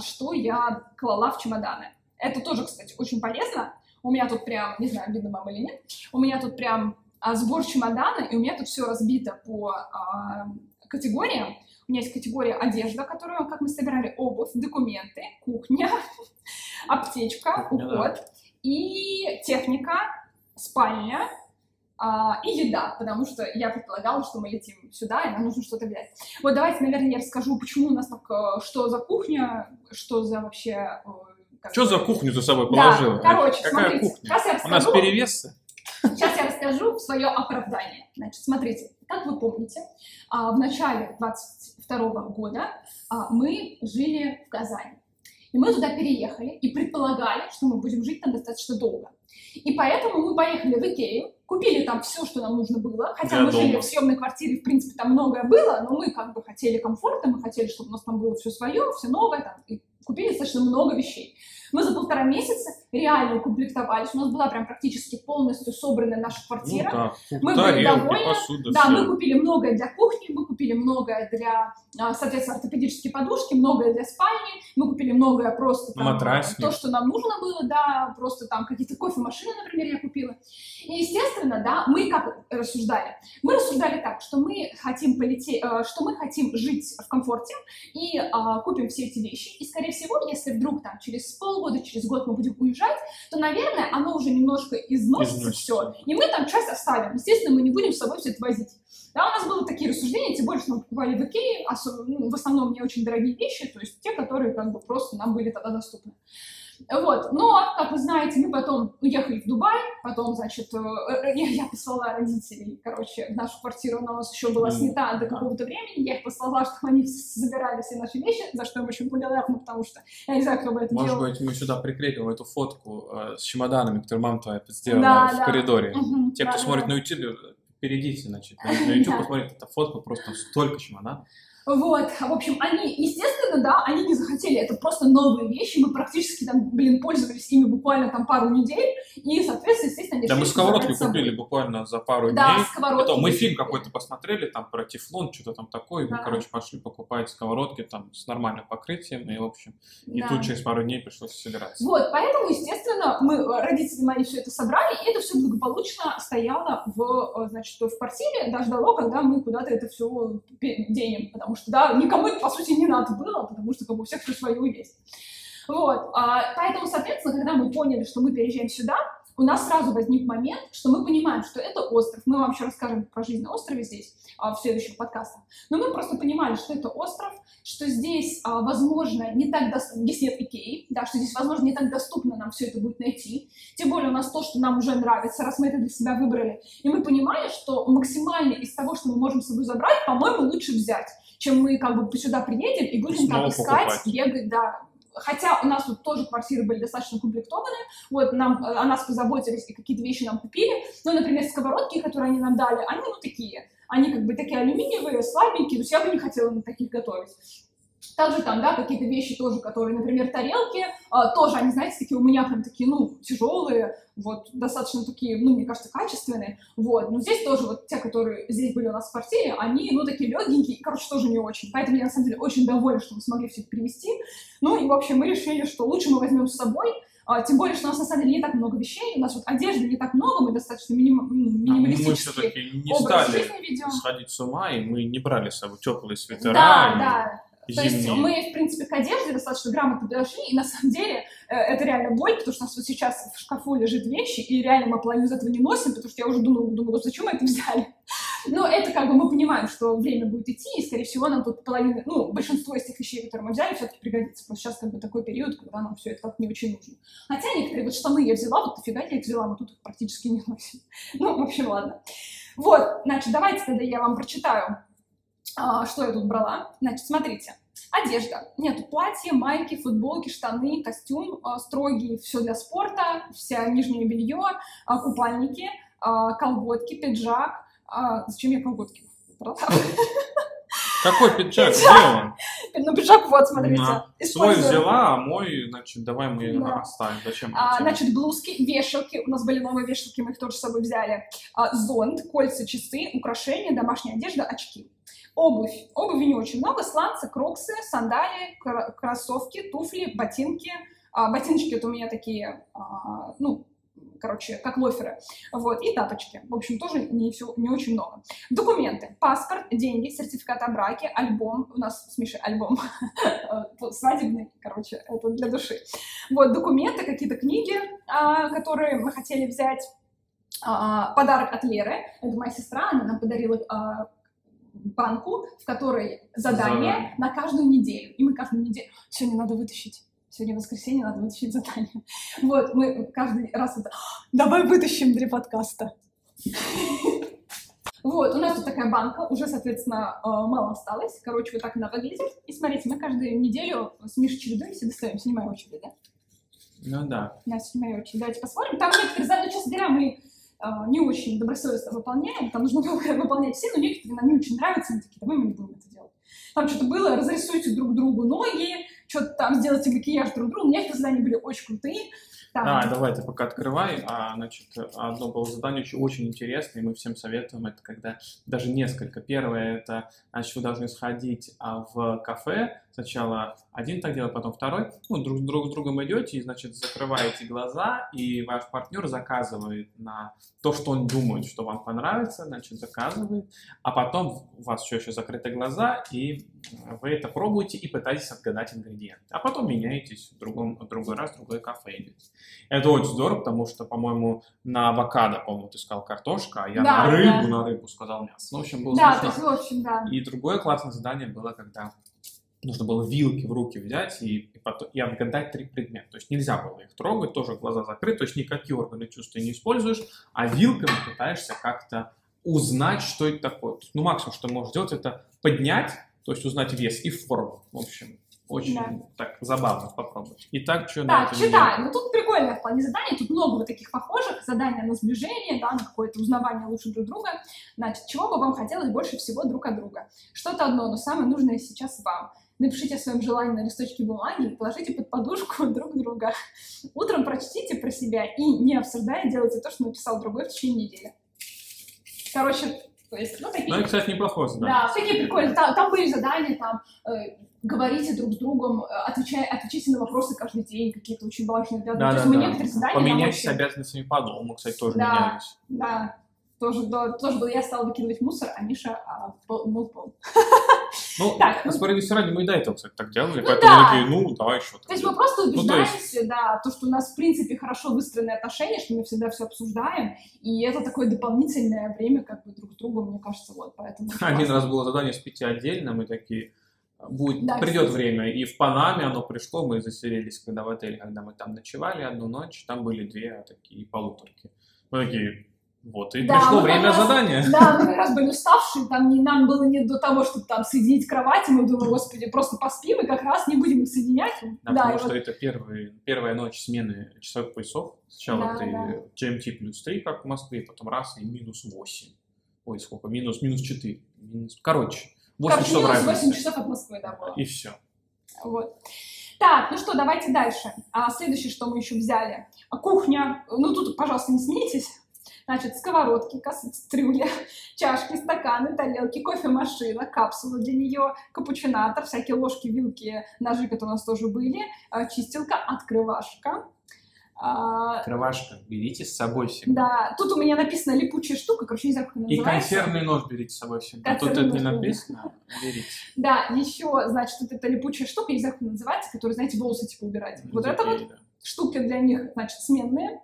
что я клала в чемоданы. Это тоже, кстати, очень полезно. У меня тут прям, не знаю, видно вам или нет, у меня тут прям а, сбор чемодана, и у меня тут все разбито по а, категориям. У меня есть категория одежда, которую, как мы собирали, обувь, документы, кухня, аптечка, уход, и техника, спальня, а, и еда, потому что я предполагала, что мы летим сюда, и нам нужно что-то взять. Вот давайте, наверное, я расскажу, почему у нас так, э, что за кухня, что за вообще... э, как Что за кухню ты с собой Да, положила? короче, Какая смотрите, кухня? сейчас я У нас расскажу, перевесы? сейчас я расскажу свое оправдание. Значит, смотрите, как вы помните, а, в начале 22 года а, мы жили в Казани. И мы туда переехали и предполагали, что мы будем жить там достаточно долго. И поэтому мы поехали в Икею, купили там все, что нам нужно было, хотя Для мы жили дома. в съемной квартире, в принципе, там многое было, но мы как бы хотели комфорта, мы хотели, чтобы у нас там было все свое, все новое, там, и купили достаточно много вещей. Мы за полтора месяца реально укомплектовались. У нас была прям практически полностью собранная наша квартира. Ну, да. Мы Тарелки, были довольны. посуда, Да, всё. мы купили многое для кухни, мы купили многое для, а, соответственно, ортопедические подушки, многое для спальни, мы купили многое просто там, Матрасник. то, что нам нужно было, да, просто там какие-то кофемашины, например, я купила. И, естественно, да, мы как рассуждали? Мы рассуждали так, что мы хотим полететь, э, что мы хотим жить в комфорте и а, купим все эти вещи. И, скорее всего, если вдруг там через полгода, через год мы будем уезжать, то, наверное, оно уже немножко износится Износится. все, и мы там часть оставим. Естественно, мы не будем с собой все это возить. Да, у нас были такие рассуждения, тем более, что мы покупали в Икее, ну, в основном не очень дорогие вещи, то есть те, которые как бы просто нам были тогда доступны. Вот, но, как вы знаете, мы потом уехали в Дубай, потом, значит, э, э, я, я послала родителей, короче, в нашу квартиру, она у нас еще была снята до какого-то времени, я их послала, чтобы они забирали все наши вещи, за что им очень благодарна, потому что я не знаю, кто бы это Может делал. быть, мы сюда прикрепим эту фотку э, с чемоданами, которые мама твоя сделала Да, в да. коридоре. Мгм, Те, кто да, смотрит да. на YouTube, перейдите, значит, на, YouTube, посмотрите эту фотку, просто столько чемодан. Вот, в общем, они, естественно, да, они не захотели, это просто новые вещи, мы практически там, блин, пользовались ими буквально там пару недель, и, соответственно, естественно, они Да, мы сковородки купили буквально за пару Да, дней. сковородки. Это мы фильм какой-то посмотрели, там про тефлон, что-то там такое, и мы, Да. короче, пошли покупать сковородки там с нормальным покрытием, и, в общем, и Да. тут через пару дней пришлось собираться. Вот, поэтому, естественно, мы, родители мои все это собрали, и это все благополучно стояло в, э, значит, в квартире, даже ждало, когда мы куда-то это все денем, потому что, да, никому это, по сути, не надо было, потому что, как бы, у всех все свое есть. Вот, а, поэтому, соответственно, когда мы поняли, что мы переезжаем сюда, у нас сразу возник момент, что мы понимаем, что это остров. Мы вам еще расскажем про жизнь на острове здесь а, в следующих подкастах. Но мы просто понимали, что это остров, что здесь, а, возможно, не так доступно, здесь нет Икеи, да, что здесь, возможно, не так доступно нам все это будет найти. Тем более у нас то, что нам уже нравится, раз мы это для себя выбрали. И мы понимали, что максимально из того, что мы можем с собой забрать, по-моему, лучше взять, чем мы как бы сюда приедем и будем там искать, покупать. бегать, да. Хотя у нас тут тоже квартиры были достаточно комплектованы, вот нам, э, о нас позаботились и какие-то вещи нам купили. Ну, например, сковородки, которые они нам дали, они ну такие, они как бы такие алюминиевые, слабенькие, то есть я бы не хотела на таких готовить. Также там, да, какие-то вещи тоже, которые, например, тарелки, а, тоже, они, знаете, такие у меня прям такие, ну, тяжелые, вот, достаточно такие, ну, мне кажется, качественные, вот, но здесь тоже вот те, которые здесь были у нас в квартире, они, ну, такие легенькие, и, короче, тоже не очень, поэтому я, на самом деле, очень довольна, что мы смогли все это привезти, ну, и, в общем, мы решили, что лучше мы возьмем с собой, а, тем более, что у нас, на самом деле, не так много вещей, у нас вот одежды не так много, мы достаточно миним- ну, А мы минималистический все-таки не стали сходить с ума, и мы не брали с собой теплые свитера. Да, и да. То есть мы, в принципе, к одежде достаточно грамотно подошли, и на самом деле э, это реально боль, потому что у нас вот сейчас в шкафу лежит вещи, и реально мы половину из этого не носим, потому что я уже думала, «Господи, зачем мы это взяли? Но это как бы мы понимаем, что время будет идти, и, скорее всего, нам тут половина, ну, большинство из тех вещей, которые мы взяли, все-таки пригодится. Просто сейчас как бы такой период, когда нам все это как не очень нужно. Хотя некоторые вот штаны я взяла, вот дофига я их взяла, мы тут их практически не носим. Ну, в общем, ладно. Вот, значит, давайте тогда я вам прочитаю, что я тут брала. Значит, смотрите. Одежда. Нет, платье, майки, футболки, штаны, костюм а, строгий, все для спорта, вся нижнее белье, а, купальники, а, колготки, пиджак. А, зачем я колготки? Какой пиджак? Где он? Ну, пиджак, вот, смотрите. На. Свой взяла, а мой, значит, давай мы Да. оставим. Зачем? А, значит, блузки, вешалки. У нас были новые вешалки, мы их тоже с собой взяли. А, зонт, кольца, часы, украшения, домашняя одежда, очки. Обувь. Обуви не очень много. Сланцы, кроксы, сандалии, кроссовки, туфли, ботинки. А, ботиночки вот у меня такие, а, ну, короче, как лоферы. Вот, и тапочки. В общем, тоже не, все, не очень много. Документы. Паспорт, деньги, сертификат о браке, альбом. У нас с Мишей альбом свадебный, короче, это для души. Вот, документы, какие-то книги, а, которые мы хотели взять. А, Подарок от Леры. Это моя сестра, она нам подарила а, банку, в которой задание Задание. на каждую неделю. И мы каждую неделю... Сегодня надо вытащить. Сегодня воскресенье, надо вытащить задание. Вот, мы каждый раз это... Давай вытащим для подкаста. Вот, у нас тут такая банка, уже, соответственно, э, мало осталось. Короче, вот так она выглядит. И смотрите, мы каждую неделю с Мишей чередуемся, достаем, снимаем очередь, да? Ну да. Я снимаю очередь. Давайте посмотрим. Там некоторые честно говоря, мы не очень добросовестно выполняем. Там нужно было выполнять все, но некоторые нам не очень нравятся. Мы такие, давай мы не будем это делать. Там что-то было, разрисуйте друг другу ноги, что-то там сделайте макияж друг другу. У меня эти задания были очень крутые. Там, Да, давай ты пока открывай. А, значит, одно было задание очень, очень интересное, и мы всем советуем это, когда даже несколько. Первое, это, значит, вы должны сходить а, в кафе, сначала один так делает, потом второй, ну, друг, друг с другом идете, и, значит, закрываете глаза, и ваш партнер заказывает на то, что он думает, что вам понравится, значит, заказывает, а потом у вас все еще закрыты глаза, и вы это пробуете и пытаетесь отгадать ингредиенты, а потом меняетесь в, другом, в другой раз, в другое кафе идете. Это очень здорово, потому что, по-моему, на авокадо, по-моему, ты сказал картошка, а я Да, на рыбу, да. на рыбу сказал мясо. Ну, в общем, было да, то есть, в общем, да. И другое классное задание было, когда нужно было вилки в руки взять и, и, потом, и отгадать три предмета. То есть нельзя было их трогать, тоже глаза закрыты, то есть никакие органы чувств ты не используешь, а вилками пытаешься как-то узнать, что это такое. Ну, максимум, что можешь сделать, это поднять, то есть узнать вес и форму. В общем, очень Да. так забавно попробовать. Итак, что на Так, этой читай. Ну, тут прикольное в плане заданий. Тут много вот таких похожих. Задания на сближение, да, на какое-то узнавание лучше друг друга. Значит, чего бы вам хотелось больше всего друг от друга? Что-то одно, но самое нужное сейчас вам. Напишите о своем желании на листочке бумаги положите под подушку друг друга. Утром прочтите про себя и, не обсуждая, делайте то, что написал другой в течение недели. Короче, то есть, ну, такие... Ну, и, кстати, неплохое задание. Да, такие прикольные. Там, там были задания, там, э, говорите друг с другом, э, отвечай, отвечайте на вопросы каждый день, какие-то очень важные. Да, Да, То да, есть мы да. некоторые задания... Поменяйтесь вообще- обязанностями по дому, кстати, тоже Да. менялись. Да, тоже, да, тоже был, я стала выкидывать мусор, а Миша а, пол- мыл пол. Ну, Так, ну- справедливости ради, мы и до этого, кстати, так делали, Ну поэтому да. такие, ну, давай еще. То есть мы просто Ну, то убеждаемся, да, то, что у нас, в принципе, хорошо выстроенные отношения, что мы всегда все обсуждаем, и это такое дополнительное время, как бы, друг с другом, мне кажется, вот, поэтому... Один раз было задание с пяти отдельно, мы такие, будет, Да, придет кстати. время, и в Панаме оно пришло, мы заселились, когда в отеле, когда мы там ночевали одну ночь, там были две такие полуторки. Мы такие, вот, и Да, пришло время как раз- задания. Да, мы как раз были уставшие, там не, нам было не до того, чтобы там соединить кровати, мы думали, господи, просто поспим, и как раз не будем их соединять. Да, Да, потому что вот- это первый, первая ночь смены часовых поясов. Сначала Да, ты да. GMT плюс 3, как в Москве, потом раз и минус 8. Ой, сколько? Минус, минус 4. Минус... Короче, 8 Короче, часов минус разницы. 8 часов от Москвы, да, было. И все. Вот. Так, ну что, давайте дальше. А, следующее, что мы еще взяли. Кухня. Ну, тут, пожалуйста, не смейтесь. Значит, сковородки, кастрюли, чашки, стаканы, тарелки, кофемашина, капсула для нее, капучинатор, всякие ложки, вилки, ножи, которые у нас тоже были, а, чистилка, открывашка. А, Кровашка берите с собой всегда. Да, тут у меня написано липучая штука, короче, не знаю, как она И называется. консервный нож берите с собой всегда. Тут это Консервный не написано. Берите. Да, еще, значит, вот эта липучая штука, не знаю, как она называется, которая, знаете, волосы типа убирать. Вот это вот штуки для них, значит, сменные.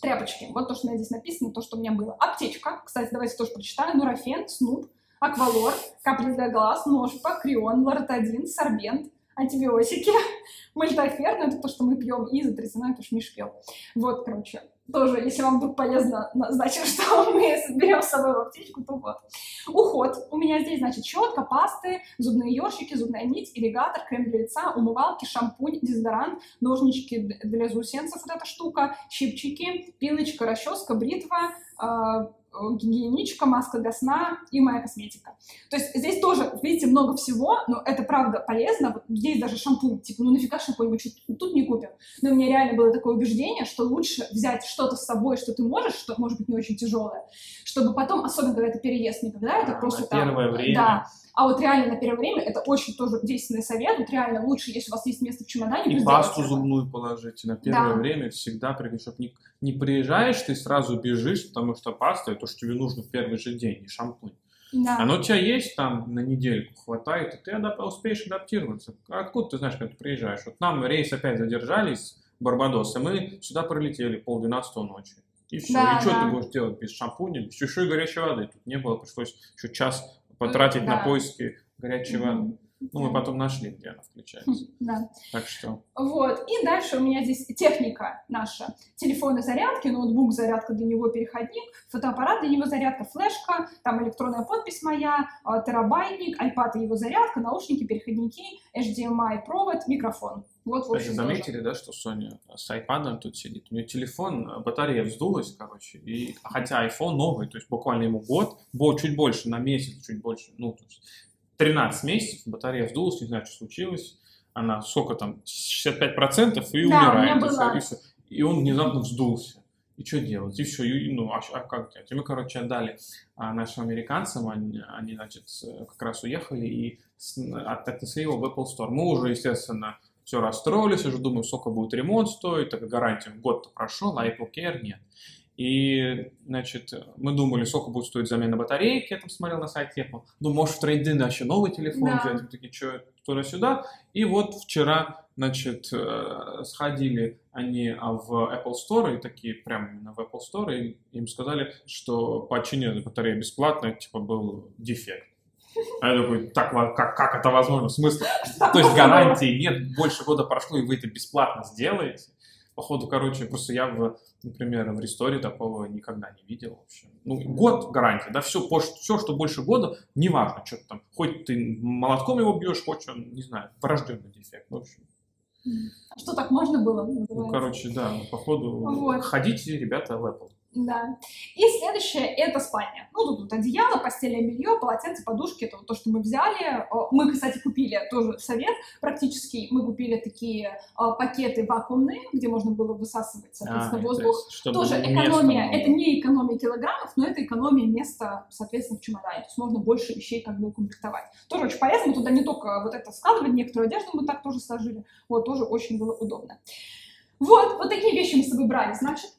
Тряпочки. Вот то, что у меня здесь написано, то, что у меня было. Аптечка. Кстати, давайте тоже прочитаю. Нурофен, снуп, аквалор, капли для глаз, ножпа, крион, лоротадин, сорбент, антибиотики, мальтофер, ну это то, что мы пьем, и изотрицинон, это что Миш пьел. Вот, короче, тоже, если вам вдруг полезно, на- значит, что мы берем с собой в аптечку, то вот. Уход. У меня здесь, значит, щетка, пасты, зубные ёршики, зубная нить, ирригатор, крем для лица, умывалки, шампунь, дезодорант, ножнички для заусенцев, вот эта штука, щипчики, пилочка, расческа, бритва, а, гигиеничка, маска для сна и моя косметика. То есть здесь тоже, видите, много всего, но это правда полезно. Вот здесь даже шампунь, типа, ну нафига шампунь, мы чё, тут не купим. Но у меня реально было такое убеждение, что лучше взять что-то с собой, что ты можешь, что может быть не очень тяжелое, чтобы потом, особенно когда это переезд, никогда это А, просто там... первое время. Да, а вот реально на первое время это очень тоже действенный совет. Вот реально лучше, если у вас есть место в чемодане, И пасту зубную положите. На первое Да. время всегда чтобы не, не приезжаешь, ты сразу бежишь, потому что паста это то, что тебе нужно в первый же день, и шампунь. Да. Оно у тебя есть там на недельку, хватает, и ты адап- успеешь адаптироваться. А Откуда ты знаешь, когда ты приезжаешь? Вот нам рейс опять задержались, Барбадос, и мы сюда пролетели полдвенадцатого ночи. И все. Да, и что да. ты будешь делать без шампуня? Еще, еще и горячей воды тут не было, пришлось еще час потратить да. на поиски. Мгм. Ну, мы потом нашли, где она включается. Да. Так что Вот. И дальше у меня здесь техника наша. Телефоны зарядки, ноутбук зарядка для него переходник, фотоаппарат для него зарядка, флешка, там электронная подпись моя, а, терабайтник, iPad и его зарядка, наушники, переходники, HDMI, провод, микрофон. Вот, в общем, заметили, да, что Соня с iPad тут сидит? У нее телефон, э, батарея вздулась, короче, и хотя iPhone новый, то есть буквально ему год, чуть больше, на месяц, чуть больше, ну, то есть 13 месяцев, батарея вздулась, не знаю, что случилось, она сколько там, 65% и Да, у умирает. меня и, всё, была. и, всё. И он внезапно вздулся. И что делать? И все, и, ну, а, а как делать? И мы, короче, отдали а, нашим американцам, они, они, значит, как раз уехали и с- от- отнесли его в Apple Store. Мы уже, естественно, все расстроились, уже думаем, сколько будет ремонт стоить, так как гарантия год-то прошел, а Apple Care нет. И, значит, мы думали, сколько будет стоить замена батарейки, я там смотрел на сайте Apple. Ну, может, в трейдинг вообще новый телефон Да. взять, такие, что, туда-сюда. И вот вчера, значит, э, сходили они а, в Apple Store, и такие, прям в Apple Store, и им сказали, что починена батарея бесплатно, типа, был дефект. А я такой, так, как, как это возможно? В смысле? То есть гарантии нет, больше года прошло, и вы это бесплатно сделаете. Походу, короче, просто я, в, например, в ресторе такого никогда не видел вообще. Ну, год гарантия, да, все, все, что больше года, неважно, что там, хоть ты молотком его бьешь, хоть он, не знаю, врожденный дефект, в общем. Что так можно было? Ну, называется. короче, да, походу, Вот. ходите, ребята, в Apple. Да. И следующее это спальня. Ну, тут вот одеяло, постельное белье, полотенце, подушки, это вот то, что мы взяли. Мы, кстати, купили тоже совет практически. Мы купили такие а, пакеты вакуумные, где можно было высасывать, соответственно, А, то воздух. чтобы Тоже экономия, это не экономия килограммов, но это экономия места, соответственно, в чемодане. То есть можно больше вещей как бы укомплектовать. Тоже очень полезно, мы туда не только вот это складывали, некоторую одежду мы так тоже сложили. Вот, тоже очень было удобно. Вот, вот такие вещи мы с собой брали, значит.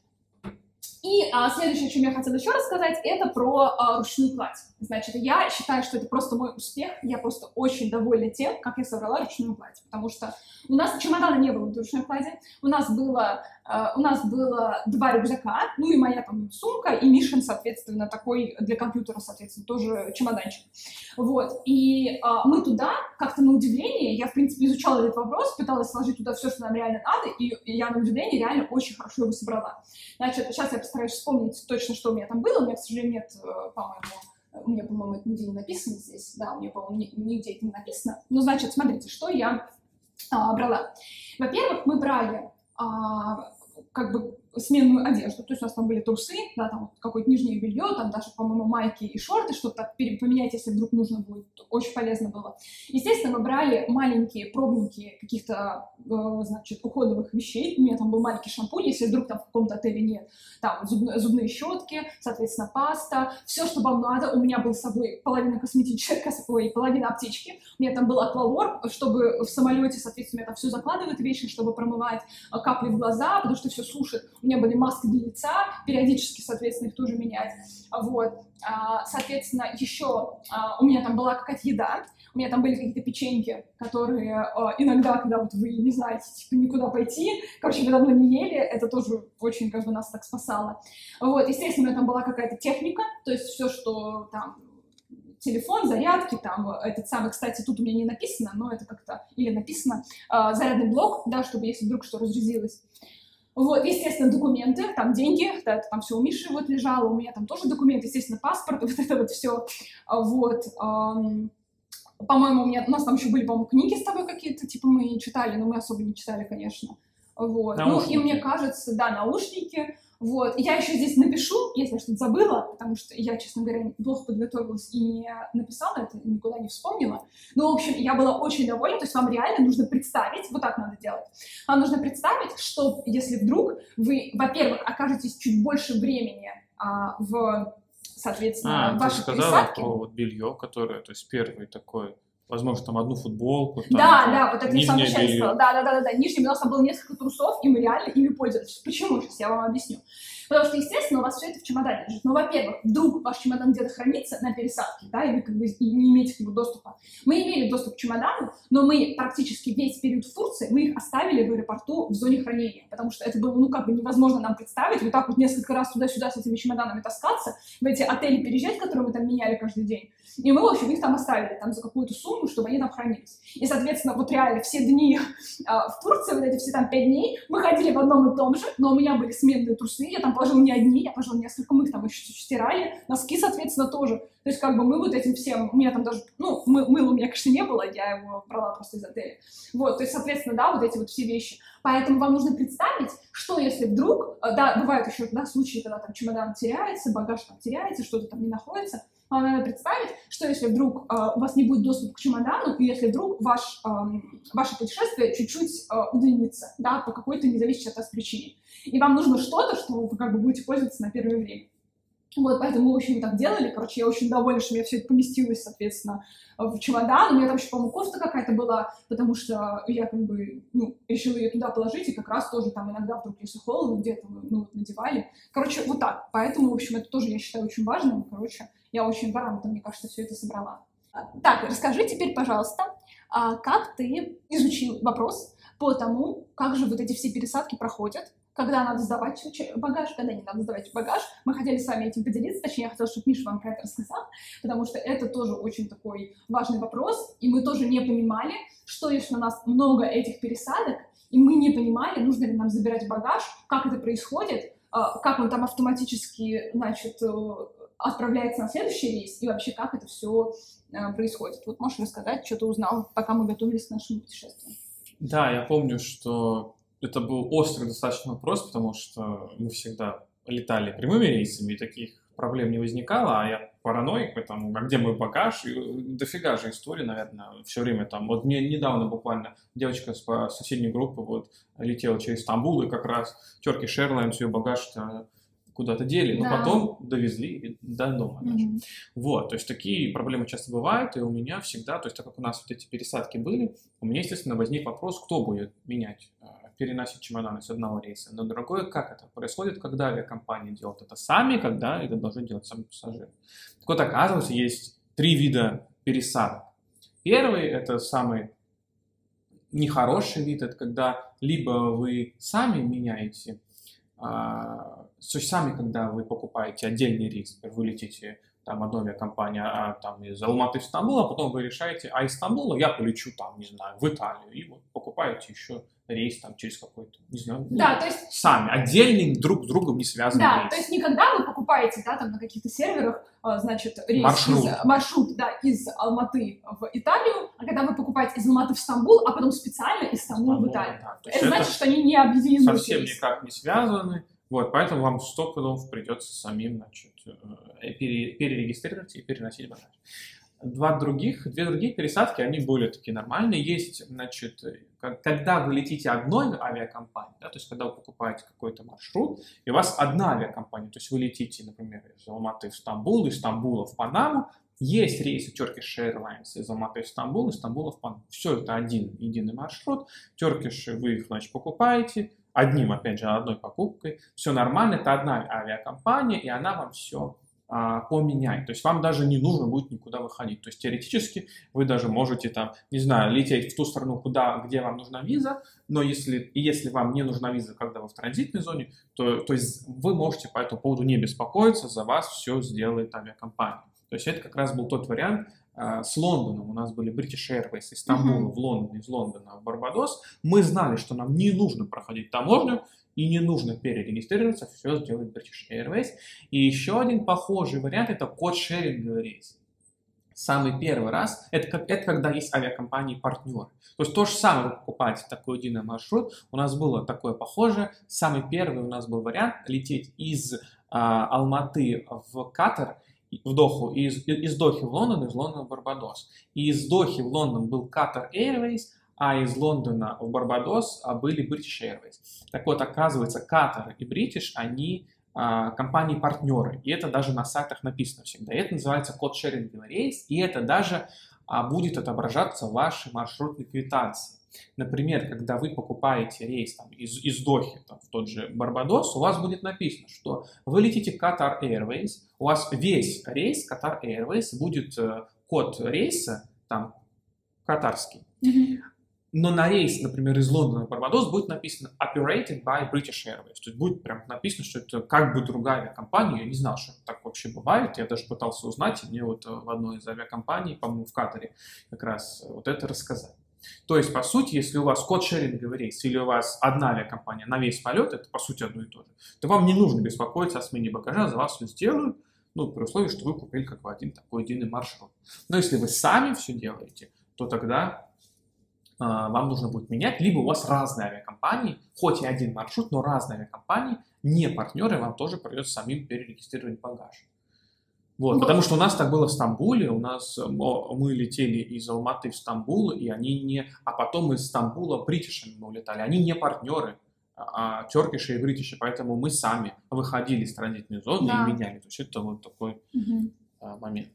И а, следующее, о чем я хотела еще рассказать, это про а, ручную кладь. Значит, я считаю, что это просто мой успех. Я просто очень довольна тем, как я собрала ручную кладь. Потому что у нас чемодана не было в ручной клади. У нас было, а, у нас было два рюкзака, ну и моя там сумка, и Мишин, соответственно, такой для компьютера, соответственно, тоже чемоданчик. Вот. И а, мы туда, как-то на удивление, я, в принципе, изучала этот вопрос, пыталась сложить туда все, что нам реально надо, и я на удивление реально очень хорошо его собрала. Значит, сейчас я постараюсь вспомнить точно, что у меня там было. У меня, к сожалению, нет, э, по-моему, у меня, по-моему, это нигде не написано здесь. Да, у меня, по-моему, ни- нигде это не написано. Ну, значит, смотрите, что я а, брала. Во-первых, мы брали а, как бы сменную одежду, то есть у нас там были трусы, да, там какое-то нижнее белье, там даже, по-моему, майки и шорты, пере- поменять, если вдруг нужно будет, очень полезно было. Естественно, мы брали маленькие пробники каких-то, э, значит, уходовых вещей, у меня там был маленький шампунь, если вдруг там в каком-то отеле нет, там зуб- зубные щетки, соответственно, паста, все, что вам надо, у меня был с собой половина косметической, ой, половина аптечки, у меня там был аквалор, чтобы в самолете, соответственно, меня там все закладывают вещи, чтобы промывать а, капли в глаза, потому что все сушит. У меня были маски для лица, периодически, соответственно, их тоже менять. Вот. А, Соответственно, еще а, у меня там была какая-то еда, у меня там были какие-то печеньки, которые а, иногда, когда вот вы не знаете, типа, никуда пойти, короче, вы давно не ели, это тоже очень как бы нас так спасало. Вот, естественно, у меня там была какая-то техника, то есть все, что там телефон, зарядки, там, этот самый, кстати, тут у меня не написано, но это как-то, или написано, а, зарядный блок, да, чтобы если вдруг что разрядилось. Вот, естественно, документы, там деньги, да, там все у Миши вот лежало, у меня там тоже документы, естественно, паспорт, вот это вот все, вот. ам, по-моему, у, меня, у нас там еще были, по-моему, книги с тобой какие-то, типа мы читали, но мы особо не читали, конечно. Вот. Ну, и Наушники. мне кажется, да, наушники. Вот. Я еще здесь напишу, если я что-то забыла, потому что я, честно говоря, плохо подготовилась и не написала это, никуда не вспомнила. Ну, в общем, я была очень довольна, то есть вам реально нужно представить, вот так надо делать, вам нужно представить, что если вдруг вы, во-первых, окажетесь чуть больше времени а, в, соответственно, А, в ты сказала пересадке. про вот белье, которое, то есть первый такой, возможно, там одну футболку, там, Да, да, вот это я нижнее начале белье. Да, да, да, да, да. Нижним у нас там было несколько трусов, и мы реально ими пользовались. Почему? Сейчас я вам объясню. Потому что, естественно, у вас все это в чемодане лежит. Но, во-первых, вдруг ваш чемодан где-то хранится на пересадке, да, и вы как бы не имеете к нему доступа. Мы имели доступ к чемодану, но мы практически весь период в Турции, мы их оставили в аэропорту в зоне хранения, потому что это было, ну, как бы невозможно нам представить, вот так вот несколько раз туда-сюда с этими чемоданами таскаться, в эти отели переезжать, которые мы там меняли каждый день. И мы, в общем, их там оставили, там, за какую-то сумму, чтобы они там хранились. И, соответственно, вот реально все дни а, в Турции, вот эти все там пять дней, мы ходили в одном и том же, но у меня были сменные трусы, я там положила не одни, я положила несколько, мы их там еще стирали, носки, соответственно, тоже. То есть, как бы мы вот этим всем, у меня там даже, ну, мы, мыла у меня, конечно, не было, я его брала просто из отеля. Вот, то есть, соответственно, да, вот эти вот все вещи. Поэтому вам нужно представить, что если вдруг, э, да, бывают еще, да, случаи, когда там чемодан теряется, багаж там теряется, что-то там не находится, Вам надо представить, что если вдруг э, у вас не будет доступа к чемодану, и если вдруг ваш, э, ваше путешествие чуть-чуть э, удлинится, да, по какой-то независящей от вас причине. И вам нужно что-то, что вы как бы будете пользоваться на первое время. Вот, поэтому в общем, так делали. Короче, я очень довольна, что у меня все это поместилось, соответственно, в чемодан. У меня там еще, по-моему, кофта какая-то была, потому что я как бы, ну, решила ее туда положить, и как раз тоже там иногда вдруг, если холодно, где-то мы, ну, надевали. Короче, вот так. Поэтому, в общем, это тоже я считаю очень важным. Короче, я очень грамотно, мне кажется, все это собрала. Так, расскажи теперь, пожалуйста, а как ты изучил вопрос по тому, как же вот эти все пересадки проходят, когда надо сдавать багаж, когда не надо сдавать багаж. Мы хотели с вами этим поделиться, точнее, я хотела, чтобы Миша вам про это рассказал, потому что это тоже очень такой важный вопрос, и мы тоже не понимали, что если у нас много этих пересадок, и мы не понимали, нужно ли нам забирать багаж, как это происходит, а, как он там автоматически, значит, э, отправляется на следующий рейс, и вообще как это все э, происходит. Вот можешь рассказать, что ты узнал, пока мы готовились к нашему путешествию? Да, я помню, что это был острый достаточно вопрос, потому что мы всегда летали прямыми рейсами, и таких проблем не возникало, а я параноик, поэтому, а где мой багаж? И э, дофига же истории, наверное, все время там. Вот мне недавно буквально девочка с соседней группы вот летела через Стамбул, и как раз Turkish Airlines ее багаж куда-то дели, но да. потом довезли до дома mm-hmm. Вот, то есть такие проблемы часто бывают, и у меня всегда, то есть так как у нас вот эти пересадки были, у меня, естественно, возник вопрос, кто будет менять а, переносить чемоданы с одного рейса на другой, как это происходит, когда авиакомпания делает это сами, когда это должны делать сами пассажиры. Так вот, оказывается, есть три вида пересадок. Первый – это самый нехороший вид, это когда либо вы сами меняете, а, сами, когда вы покупаете отдельный рейс, вы летите там одна авиакомпания а, там из Алматы в Стамбул, а потом вы решаете, а из Стамбула я полечу там, не знаю, в Италию, и вот покупаете еще рейс там через какой-то, не знаю, да, ну, то есть... сами, отдельный, друг с другом не связанный Да, рейс. то есть никогда вы покупаете, да, там на каких-то серверах, а, значит, рейс маршрут. Из, маршрут, да, из Алматы в Италию, а когда вы покупаете из Алматы в Стамбул, а потом специально из Стамбула в Италию. Да, это, это значит, что они не объединены. Совсем никак не связаны. Вот, поэтому вам сто пудов придется самим, значит, э, перерегистрировать и переносить багаж. Два других, две другие пересадки, они более такие нормальные. Есть, значит, когда вы летите одной авиакомпанией, да, то есть когда вы покупаете какой-то маршрут, и у вас одна авиакомпания, то есть вы летите, например, из Алматы в Стамбул, из Стамбула в Панаму, есть рейсы Turkish Airlines из Алматы в Стамбул, из Стамбула в Панаму. Все это один единый маршрут. Turkish вы их, значит, покупаете, одним, опять же, одной покупкой, все нормально, это одна авиакомпания, и она вам все а, поменяет. То есть вам даже не нужно будет никуда выходить. То есть теоретически вы даже можете там, не знаю, лететь в ту страну, куда, где вам нужна виза, но если, если вам не нужна виза, когда вы в транзитной зоне, то, то есть вы можете по этому поводу не беспокоиться, за вас все сделает авиакомпания. То есть это как раз был тот вариант, а, с Лондоном, у нас были British Airways из Стамбула uh-huh. в Лондон, из Лондона в Барбадос, мы знали, что нам не нужно проходить таможню и не нужно перерегистрироваться, все сделает British Airways. И еще один похожий вариант это код-шеринговый рейс. Самый первый раз, это, это когда есть авиакомпании-партнеры. То есть то же самое вы покупаете такой единый маршрут. У нас было такое похожее. Самый первый у нас был вариант лететь из а, Алматы в Катар в Доху, из, из Дохи в Лондон, из Лондона в Барбадос. И из Дохи в Лондон был Qatar Airways, а из Лондона в Барбадос а, были British Airways. Так вот, оказывается, Qatar и British, они а, компании-партнеры, и это даже на сайтах написано всегда. И это называется код-шеринговый рейс, и это даже а, будет отображаться в вашей маршрутной квитанции. Например, когда вы покупаете рейс там, из, из Дохи там, в тот же Барбадос, у вас будет написано, что вы летите Qatar Airways, у вас весь рейс Qatar Airways будет э, код рейса там катарский. Mm-hmm. Но на рейс, например, из Лондона в Барбадос будет написано operated by British Airways. То есть будет прям написано, что это как бы другая авиакомпания. Я не знал, что так вообще бывает. Я даже пытался узнать, и мне вот э, в одной из авиакомпаний, по-моему, в Катаре как раз вот это рассказали. То есть, по сути, если у вас код-шеринговый рейс или у вас одна авиакомпания на весь полет, это по сути одно и то же, то вам не нужно беспокоиться о смене багажа, за вас все сделают, ну, при условии, что вы купили как бы один такой единый маршрут. Но если вы сами все делаете, то тогда э, вам нужно будет менять, либо у вас разные авиакомпании, хоть и один маршрут, но разные авиакомпании, не партнеры, вам тоже придется самим перерегистрировать багаж. Вот, Вот. потому что у нас так было в Стамбуле, у нас мы летели из Алматы в Стамбул, и они не, а потом из Стамбула бритишами мы улетали, они не партнеры, а Turkish и бритиши, поэтому мы сами выходили из транзитной зоны Да. и меняли, то есть это вот такой а, момент.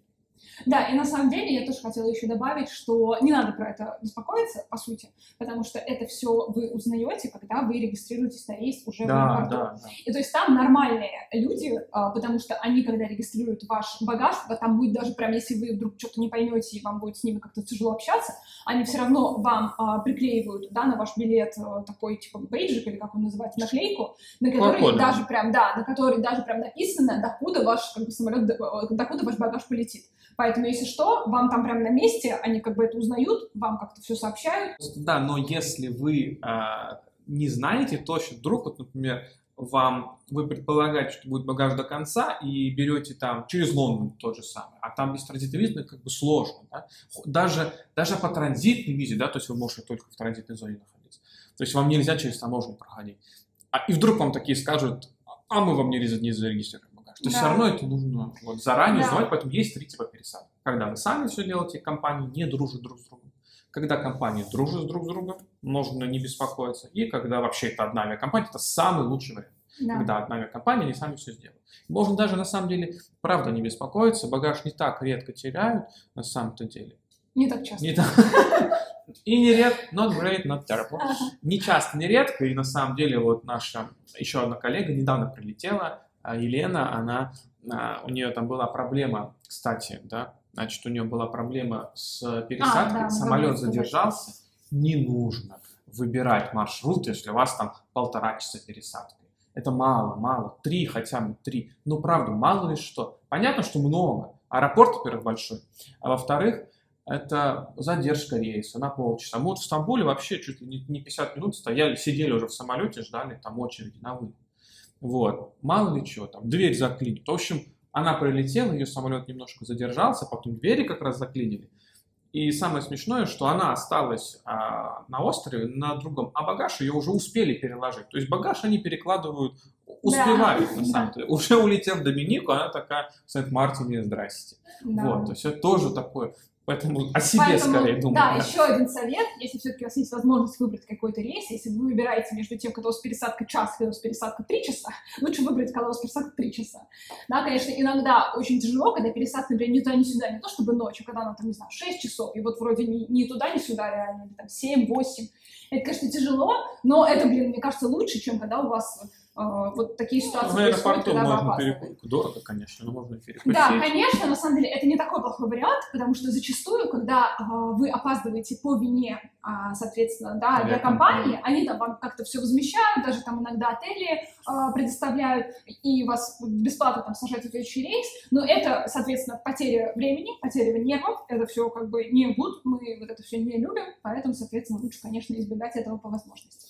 Да, и на самом деле я тоже хотела еще добавить, что не надо про это беспокоиться, по сути, потому что это все вы узнаете, когда вы регистрируетесь на рейс уже в Да, аэропорту. да, да. И то есть там нормальные люди, а, потому что они, когда регистрируют ваш багаж, там будет даже прям, если вы вдруг что-то не поймете, и вам будет с ними как-то тяжело общаться, они все равно вам а, приклеивают, да, на ваш билет а, такой, типа, бейджик, или как он называется, наклейку, на которой да. даже прям, да, на которой даже прям написано, докуда ваш, как бы, самолет, э, докуда ваш багаж полетит. Поэтому, если что, вам там прям на месте, они как бы это узнают, вам как-то все сообщают. Да, но если вы а, не знаете точно, вдруг, вот, например, вам, вы предполагаете, что будет багаж до конца, и берете там через Лондон то же самое, а там без транзитной визы ну, как бы сложно, да? Даже, даже по транзитной визе, да, то есть вы можете только в транзитной зоне находиться. То есть вам нельзя через таможню проходить. А, и вдруг вам такие скажут, а мы вам не, не зарегистрируем То есть Да. все равно это нужно вот, заранее Да. узнавать, поэтому есть три типа пересадок. Когда вы сами все делаете, компании не дружат друг с другом. Когда компании дружат друг с другом, нужно не беспокоиться. И когда вообще это одна авиакомпания, это самый лучший вариант. Да. Когда одна авиакомпания, они сами все сделают. Можно даже на самом деле, правда, не беспокоиться. Багаж не так редко теряют на самом-то деле. Не так часто. Не так. И не редко, not great, not terrible. Не часто, не редко, и на самом деле вот наша еще одна коллега недавно прилетела, Елена, она, а, у нее там была проблема, кстати, да, значит, у нее была проблема с пересадкой, А, да, самолет задержался, не нужно выбирать маршрут, если у вас там полтора часа пересадки. Это мало, мало, три хотя бы, три. Ну, правда, мало ли что. Понятно, что много. Аэропорт, во-первых, большой, а во-вторых, это задержка рейса на полчаса. Мы вот в Стамбуле вообще чуть ли не не 50 минут стояли, сидели уже в самолете, ждали там очереди на вылет. Вот. Мало ли чего там, дверь заклинит. В общем, она прилетела, ее самолет немножко задержался, потом двери как раз заклинили. И самое смешное, что она осталась а, на острове, на другом, а багаж ее уже успели переложить. То есть багаж они перекладывают, успевают на Да. самом деле. Уже улетел в Доминику, она такая в Сент-Мартине, здрасте. Да. Вот, то есть это тоже такое. Поэтому о себе Поэтому, скорее думаю. Да, да. еще один совет, если все-таки у вас есть возможность выбрать какой-то рейс, если вы выбираете между тем, когда у вас пересадка час, когда у вас пересадка три часа, лучше выбрать, когда у вас пересадка три часа. Да, конечно, иногда очень тяжело, когда пересадка, например, ни туда, ни сюда, не то чтобы ночью, когда она там, не знаю, 6 часов, и вот вроде ни, ни туда, ни сюда реально, или там 7, 8. Это, конечно, тяжело, но это, блин, мне кажется, лучше, чем когда у вас вот такие ситуации В происходят, аэропорту можно перекусить. Дорого, конечно, но можно и перекусить. Да, конечно, на самом деле это не такой плохой вариант, потому что зачастую, когда а, вы опаздываете по вине, а, соответственно, да, для компании, они там вам как-то все возмещают, даже там иногда отели а, предоставляют, и вас бесплатно там сажают в следующий рейс, но это, соответственно, потеря времени, потеря нервов, это все как бы не good, мы вот это все не любим, поэтому, соответственно, лучше, конечно, избегать этого по возможности.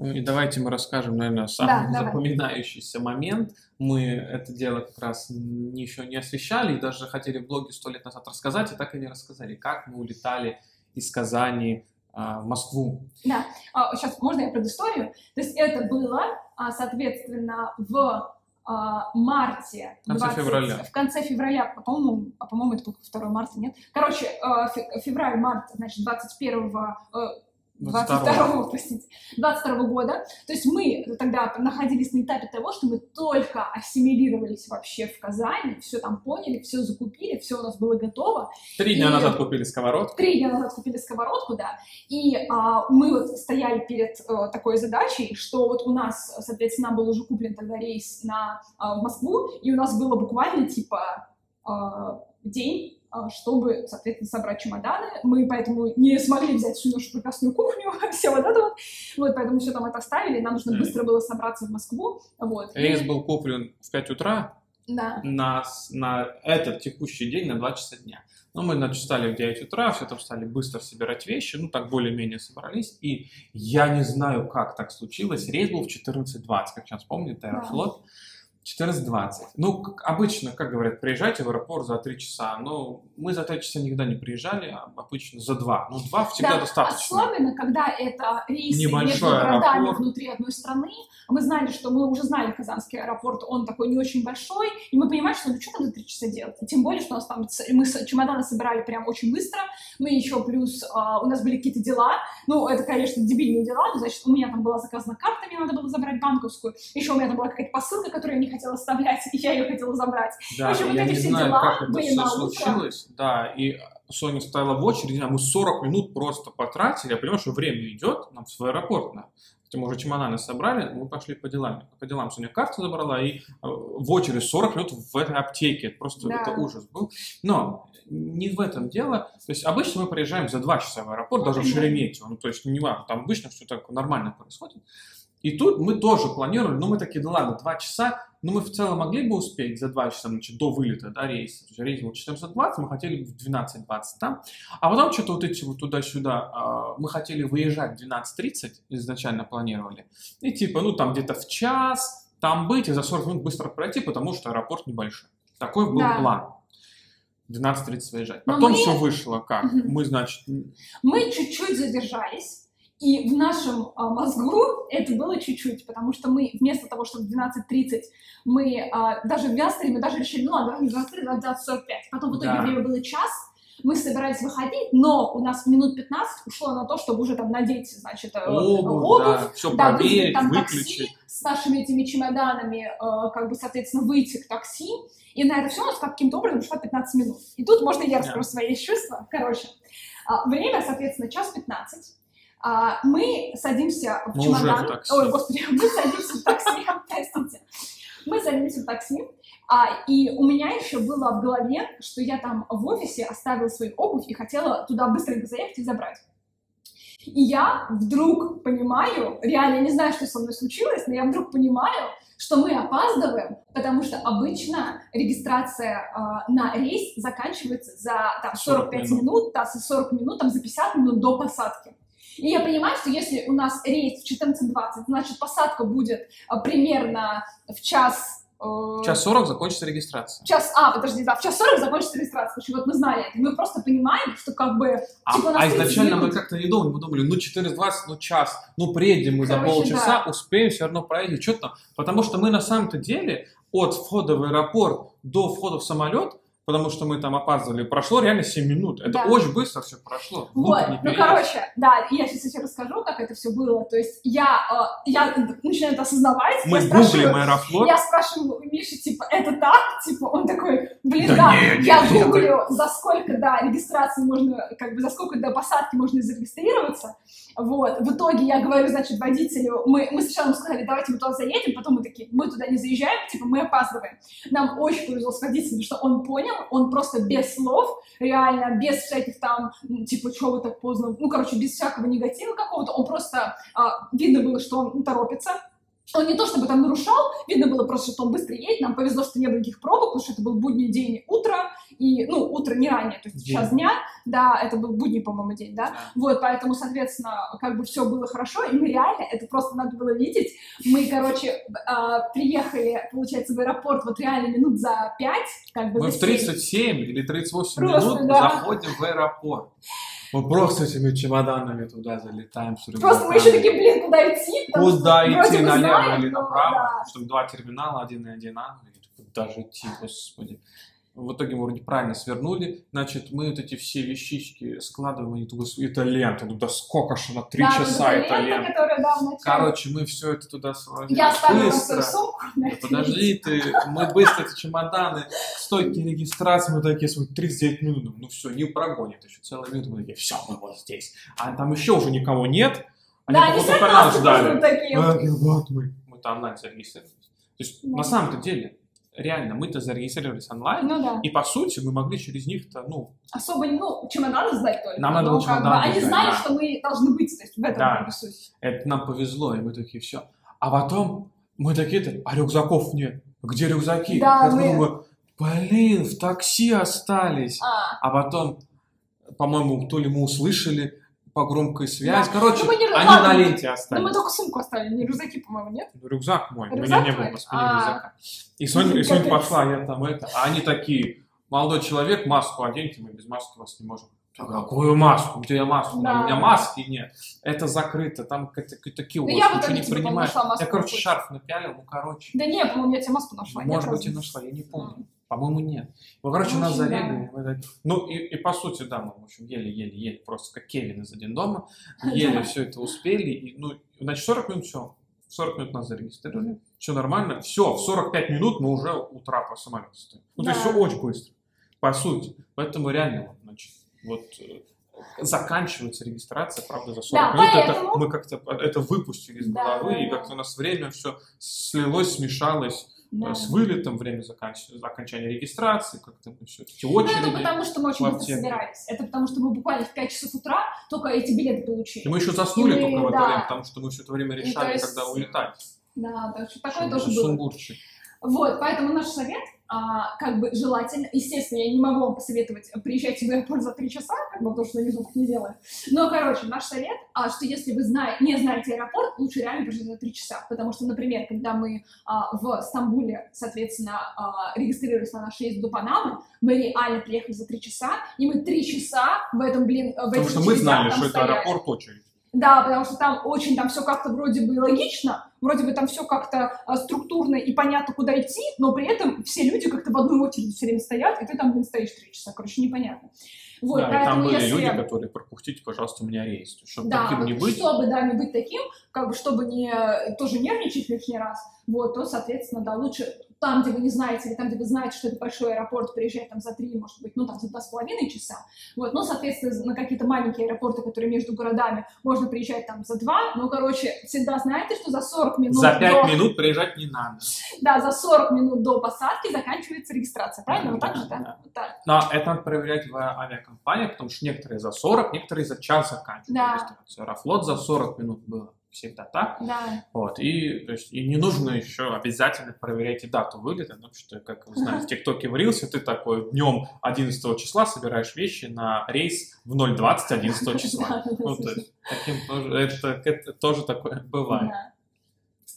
Ну И давайте мы расскажем, наверное, самый давай. запоминающийся момент. Мы это дело как раз не- еще не освещали, и даже хотели в блоге сто лет назад рассказать, и так и не рассказали, как мы улетали из Казани а, в Москву. Да, а, сейчас можно я предысторию? То есть это было, а, соответственно, в а, марте. В конце февраля. В конце февраля, по-моему, а, по-моему, это был 2 марта, нет? Короче, а, фе- февраль-март, значит, 21 э, 22 простите, 22 года. То есть мы тогда находились на этапе того, что мы только ассимилировались вообще в Казани, все там поняли, все закупили, все у нас было готово. Три дня И- назад купили сковородку. Три дня назад купили сковородку, да, и а, мы вот стояли перед э, такой задачей, что вот у нас, соответственно, был уже куплен тогда рейс на а, в Москву, и у нас было буквально типа а, день, а, чтобы, соответственно, собрать чемоданы. Мы поэтому не смогли взять всю нашу прекрасную кухню, все вот это вот, вот, поэтому все там это оставили, нам нужно быстро было собраться в Москву, вот. Рейс был куплен в 5 утра Да. на, на этот текущий день на 2 часа дня. Но мы, значит, встали в 9 утра, все там стали быстро собирать вещи, ну, так более-менее собрались. И я не знаю, как так случилось. Рейс был в 14.20, как сейчас помню, это Да. Аэрофлот. 14.20. Ну, как обычно, как говорят, приезжайте в аэропорт за 3 часа. Но мы за 3 часа никогда не приезжали, а обычно за 2. Ну, 2 всегда Да, достаточно. Особенно, когда это рейсы Небольшой между городами аэропорт. внутри одной страны. Мы знали, что мы уже знали Казанский аэропорт, он такой не очень большой, и мы понимаем, что ну что там за три часа делать? И тем более, что у нас там мы чемоданы собирали прям очень быстро, мы еще плюс, а, у нас были какие-то дела, ну, это, конечно, дебильные дела, но, значит, у меня там была заказана карта, мне надо было забрать банковскую, еще у меня там была какая-то посылка, которую я не хотела оставлять, и я ее хотела забрать. Да, В общем, вот я эти не все знаю, дела как это были все случилось. Да, и Соня стояла в очереди, а мы 40 минут просто потратили. Я понимаю, что время идет, нам в аэропорт надо. Мы уже чемоданы собрали, мы пошли по делам. По делам Соня карту забрала, и э, в очередь 40 минут в этой аптеке. Это Просто Да. это ужас был. Но не в этом дело. То есть обычно мы приезжаем за 2 часа в аэропорт, даже в. Шереметьево. Ну, то есть не важно, там обычно все так нормально происходит. И тут мы тоже планировали, ну мы такие, да ладно, 2 часа, ну мы в целом могли бы успеть за 2 часа, значит, до вылета, да, рейса. Рейс был 14.20, мы хотели в 12.20 там. А потом что-то вот эти вот туда-сюда, а, мы хотели выезжать в 12.30, изначально планировали. И типа, ну там где-то в час, там быть и за 40 минут быстро пройти, потому что аэропорт небольшой. Такой был Да. план. В 12.30 выезжать. Но Потом мы- все вышло как? Мы, значит, Мы чуть-чуть задержались, и в нашем а, мозгу это было чуть-чуть, потому что мы вместо того, чтобы в 12.30, мы а, даже в Вястере, мы даже решили, ну ладно, давай не в 12.30, а в 12.45. Потом в итоге Да. время было час, мы собирались выходить, но у нас минут 15 ушло на то, чтобы уже там надеть, значит, э, обувь, да, все да, проверить, там выключить. такси с нашими этими чемоданами, э, как бы, соответственно, выйти к такси. И на это все у нас каким-то образом ушло 15 минут. И тут можно я расскажу Да. свои чувства. Короче, а, время, соответственно, час 15. А, мы садимся в Мы чемодан. уже в такси. Ой, господи, мы садимся в такси, простите. Мы садимся в такси, а, и у меня еще было в голове, что я там в офисе оставила свою обувь и хотела туда быстренько заехать и забрать. И я вдруг понимаю, реально я не знаю, что со мной случилось, но я вдруг понимаю, что мы опаздываем, потому что обычно регистрация а, на рейс заканчивается за там, 40 45 минут. минут, да, за 40 минут, там, за 50 минут до посадки. И я понимаю, что если у нас рейс в 14.20, значит, посадка будет а, примерно в час... э, В час 40 закончится регистрация. в час, а, подожди, да, в час 40 закончится регистрация. Вот мы знали это. Мы просто понимаем, что как бы... А, Типа, а 30 изначально мы минут. как-то не думали, мы думали, ну 14.20, ну час, ну приедем мы за Короче, полчаса, успеем все равно проехать, что там. Потому что мы на самом-то деле от входа в аэропорт до входа в самолет, потому что мы там опаздывали, прошло реально 7 минут. Это Да. очень быстро все прошло. Вот, ну, короче, да, я сейчас еще расскажу, как это все было. То есть я, э, я начинаю это осознавать, Мы я гуглим аэрофлот. я спрашиваю у Миши, типа, это так? Типа, он такой, блин, Да да, не, не, я не, гуглю, за сколько до регистрации можно, как бы, за сколько до посадки можно зарегистрироваться. Вот, в итоге я говорю, значит, водителю, мы, мы сначала ему сказали, давайте мы туда заедем, потом мы такие, мы туда не заезжаем, типа, мы опаздываем. Нам очень повезло с водителем, что он понял, он просто без слов, реально, без всяких там, типа, что вы так поздно, ну, короче, без всякого негатива какого-то, он просто, а, видно было, что он торопится, он не то чтобы там нарушал, видно было просто, что он быстро едет, нам повезло, что не было никаких пробок, потому что это был будний день, утро, и, ну, утро не ранее, то есть День. час дня, да, это был будний, по-моему, день, да, вот, поэтому, соответственно, как бы все было хорошо, и мы реально, это просто надо было видеть, мы, короче, а, приехали, получается, в аэропорт вот реально минут за пять, как бы Мы в семь. 37 или 38 Просто, минут да. заходим в аэропорт. Мы просто этими чемоданами туда залетаем. с Просто мы еще такие, блин, куда идти? Потому Куда идти, налево знаем, или направо? да. Чтобы два терминала, один и один А. Я такой, Куда же идти, господи. В итоге мы вроде правильно свернули. Значит, мы вот эти все вещички складываем, они туда, это лента. Ну да сколько ж она, три Да, часа это лента, лента. которая, да, в начале. Короче, мы все это туда сложили. Я быстро. сумку. на Да подожди ты, мы быстро эти чемоданы к стойке регистрации, мы такие, смотрим, 39 минут, ну все, не прогонит, еще целая минута, мы такие, все, мы вот здесь. А там еще уже никого нет, они Да, они все нас ждали. такие. Мы вот мы. Мы там онлайн зарегистрировались. То есть, Да. на самом-то деле, реально, мы-то зарегистрировались онлайн, Ну да. и по сути мы могли через них-то, ну, Особо, ну, чемоданы сдать только. Нам надо было как бы чемоданы Они знали, да. что мы должны быть, то есть в этом Да. суть. это нам повезло, и мы такие, все. А потом мы такие, а рюкзаков нет. Где рюкзаки? Да, Я мы- думаю, блин, в такси остались. А, А потом, по-моему, то ли мы услышали, по громкой связи. Да. Короче, Ну, мы не- они ладно, на ленте Ну, остались. мы только сумку оставили, не рюкзаки, по-моему, нет? Ну, Рюкзак мой, у Рюкзак меня не было твой? по спине А. рюкзака. И Соня, и Соня пошла, я там это. А они такие, молодой человек, маску оденьте, мы без маски вас не можем. Говорю, Какую маску? Где я маску? Да. У меня маски нет. Это закрыто, там какие-то киоски, Ну, я в ничего итоге не маску Я, короче, шарф напялил, ну, короче. Да не, по-моему, я тебе маску нашла. Может нет, быть, и нашла, я не помню. По-моему, нет. Ну, короче, нас зарегали. мы так- Ну, и, и по сути, да, мы, в общем, еле-еле-еле, просто как Кевин из «Один дома», еле все это успели. И, ну, значит, 40 минут все. 40 минут нас зарегистрировали. Все нормально. Все, в 45 минут мы уже у трапа самолета стоим. Ну, то есть Да. все очень быстро, по сути. Поэтому реально, вот, значит, вот э, заканчивается регистрация, правда, за 40 Да, минут. поэтому- Это, мы как-то это выпустили из Да, головы, да, и да. как-то у нас время все слилось, смешалось Да. с вылетом, время заканч- окончания регистрации, как-то мы все эти Ну, очереди. это потому, что мы очень быстро собирались. Это потому, что мы буквально в 5 часов утра только эти билеты получили. И мы еще заснули И мы- только в это да. время, потому что мы все это время решали, есть- когда улетать. Да, так что такое тоже было. Сумбурчик. Вот, поэтому наш совет, а, как бы желательно, естественно, я не могу вам посоветовать приезжать в аэропорт за три часа, как бы, потому что никто так не делает. Но, короче, наш совет, а, что если вы зна- не знаете аэропорт, лучше реально приезжать за три часа. Потому что, например, когда мы а, в Стамбуле, соответственно, а, регистрировались на наш рейс до Панамы, мы реально приехали за три часа, и мы три часа в этом, блин, в Потому что мы знали, что это стояли. аэропорт очередь. Да, потому что там очень, там все как-то вроде бы логично, вроде бы там все как-то а, структурно и понятно, куда идти, но при этом все люди как-то в одной очереди все время стоят, и ты там, блин, стоишь три часа, короче, непонятно. Вот, да, и там были если... люди, которые пропустите, пожалуйста, у меня рейс. Чтобы Да, таким вот не быть. чтобы, да, не быть таким, как бы, чтобы не тоже нервничать лишний раз, вот, то, соответственно, да, лучше там, где вы не знаете, или там, где вы знаете, что это большой аэропорт, приезжать там за три, может быть, ну, там, за два с половиной часа, вот, ну, соответственно, на какие-то маленькие аэропорты, которые между городами, можно приезжать там за два, ну, короче, всегда знаете, что за 40 минут За 5 до... минут приезжать не надо. Да, за 40 минут до посадки заканчивается регистрация, правильно? Вот так же, Да, да? да. Вот так. Но это надо проверять в авиакомпаниях, потому что некоторые за 40, некоторые за час заканчивают Да. регистрацию. Аэрофлот за 40 минут было всегда так. Да. Вот, и, то есть, и не нужно еще обязательно проверять и дату вылета, потому что, как вы знаете, в ТикТоке варился, ты такой днем 11 числа собираешь вещи на рейс в 0.20 11 числа. Ну, то есть, таким тоже, это, это тоже такое бывает.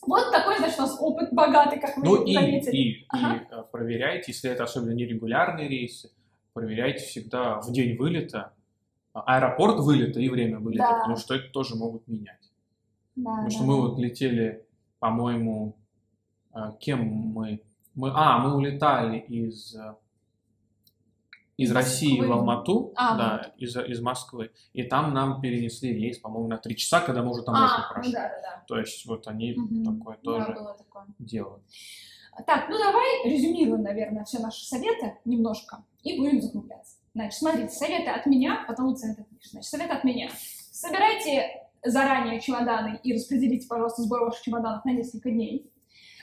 Вот такой, значит, у нас опыт богатый, как вы Ну и, заметили. и, Ага. и э, проверяйте, если это особенно нерегулярные рейсы, проверяйте всегда в день вылета а, аэропорт вылета и время вылета, Да. потому что это тоже могут менять. Да, Потому да, что мы да. вот летели, по-моему, э, кем мы? мы? А, мы улетали из, э, из России в Алмату, А, да, из, из Москвы, и там нам перенесли рейс, по-моему, на три часа, когда мы уже там А, очень ну прошли. да, да, да. То есть вот они Мгм. такое Да, тоже было такое. делают. Так, ну давай резюмируем, наверное, все наши советы немножко и будем закругляться. Значит, смотрите, советы от меня, потом советы от Миши. Значит, совет от меня. Собирайте заранее чемоданы и распределите, пожалуйста, сбор ваших чемоданов на несколько дней.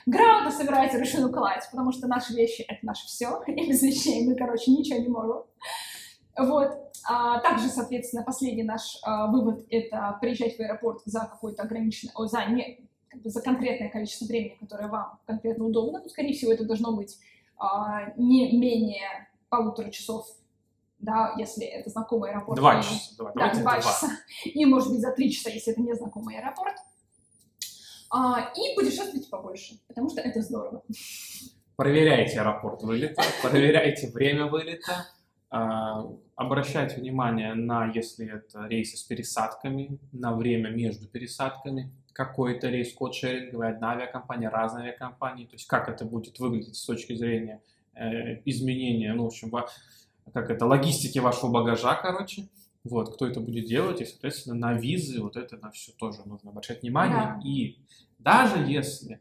Грамотно собирайте ручную кладь, потому что наши вещи — это наше все, и без вещей мы, короче, ничего не можем. Вот. А также, соответственно, последний наш а, вывод — это приезжать в аэропорт за какое-то ограниченное, о, за не, как бы за конкретное количество времени, которое вам конкретно удобно. Ну, скорее всего, это должно быть а, не менее полутора часов, да, если это знакомый аэропорт. Два И- часа. Давай, Да, два два. часа. И, может быть, за три часа, если это незнакомый аэропорт. А, и путешествуйте побольше, потому что это здорово. Проверяйте аэропорт вылета, проверяйте время вылета, а, обращайте внимание на, если это рейсы с пересадками, на время между пересадками, какой это рейс код-шеринговый, одна авиакомпания, разные авиакомпании, то есть как это будет выглядеть с точки зрения э, изменения, ну, в общем, как это, логистики вашего багажа, короче, вот, кто это будет делать, и, соответственно, на визы, вот это на все тоже нужно обращать внимание, Да. и даже если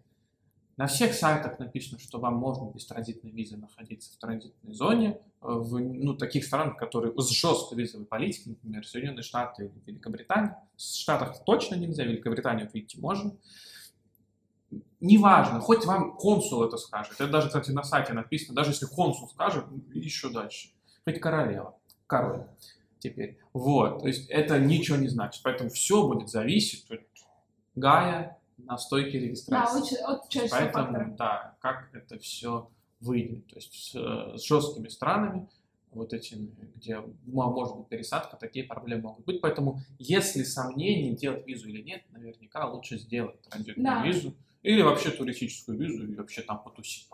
на всех сайтах написано, что вам можно без транзитной визы находиться в транзитной зоне, э, в ну, таких странах, которые с жесткой визовой политикой, например, Соединенные Штаты или Великобритания. В Штатах точно нельзя, в Великобританию выйти можно. Неважно, хоть вам консул это скажет, это даже, кстати, на сайте написано, даже если консул скажет, еще дальше. Хоть королева, король теперь. Вот, то есть это ничего не значит, поэтому все будет зависеть от Гая на стойке Да, регистрации. очень, от чаще Поэтому, факторов. да, как это все выйдет. То есть с, э, с жесткими странами вот этими, где может быть пересадка, такие проблемы могут быть. Поэтому, если сомнений, делать визу или нет, наверняка лучше сделать транзитную Да. визу. Или вообще туристическую визу, и вообще там потусить.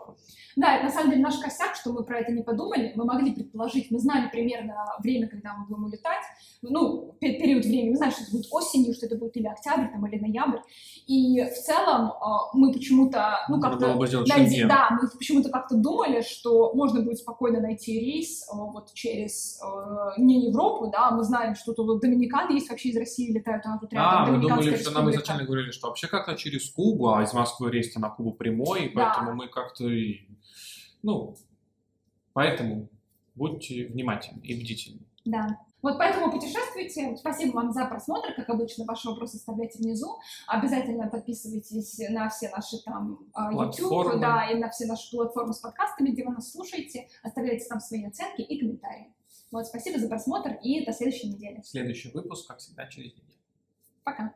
Да, это на самом деле наш косяк, что мы про это не подумали. Мы могли предположить, мы знали примерно время, когда мы будем улетать. Ну, пе- период времени, мы знаем, что это будет осенью, что это будет или октябрь, там, или ноябрь. И в целом а, мы почему-то, ну, как-то... Шенген. да, мы почему-то как-то думали, что можно будет спокойно найти рейс а, вот через а, не Европу, да, мы знаем, что тут вот доминиканы есть вообще из России летают, а тут рядом А, мы думали, что нам изначально говорили, что вообще как-то через Кубу, а из Москвы рейс на Кубу прямой, и Да. поэтому мы как-то и... Ну, поэтому будьте внимательны и бдительны. Да. Вот поэтому путешествуйте. Спасибо вам за просмотр. Как обычно, ваши вопросы оставляйте внизу. Обязательно подписывайтесь на все наши там а, YouTube, Платформы. да, и на все наши платформы с подкастами, где вы нас слушаете. Оставляйте там свои оценки и комментарии. Вот, спасибо за просмотр и до следующей недели. Следующий выпуск, как всегда, через неделю. Пока.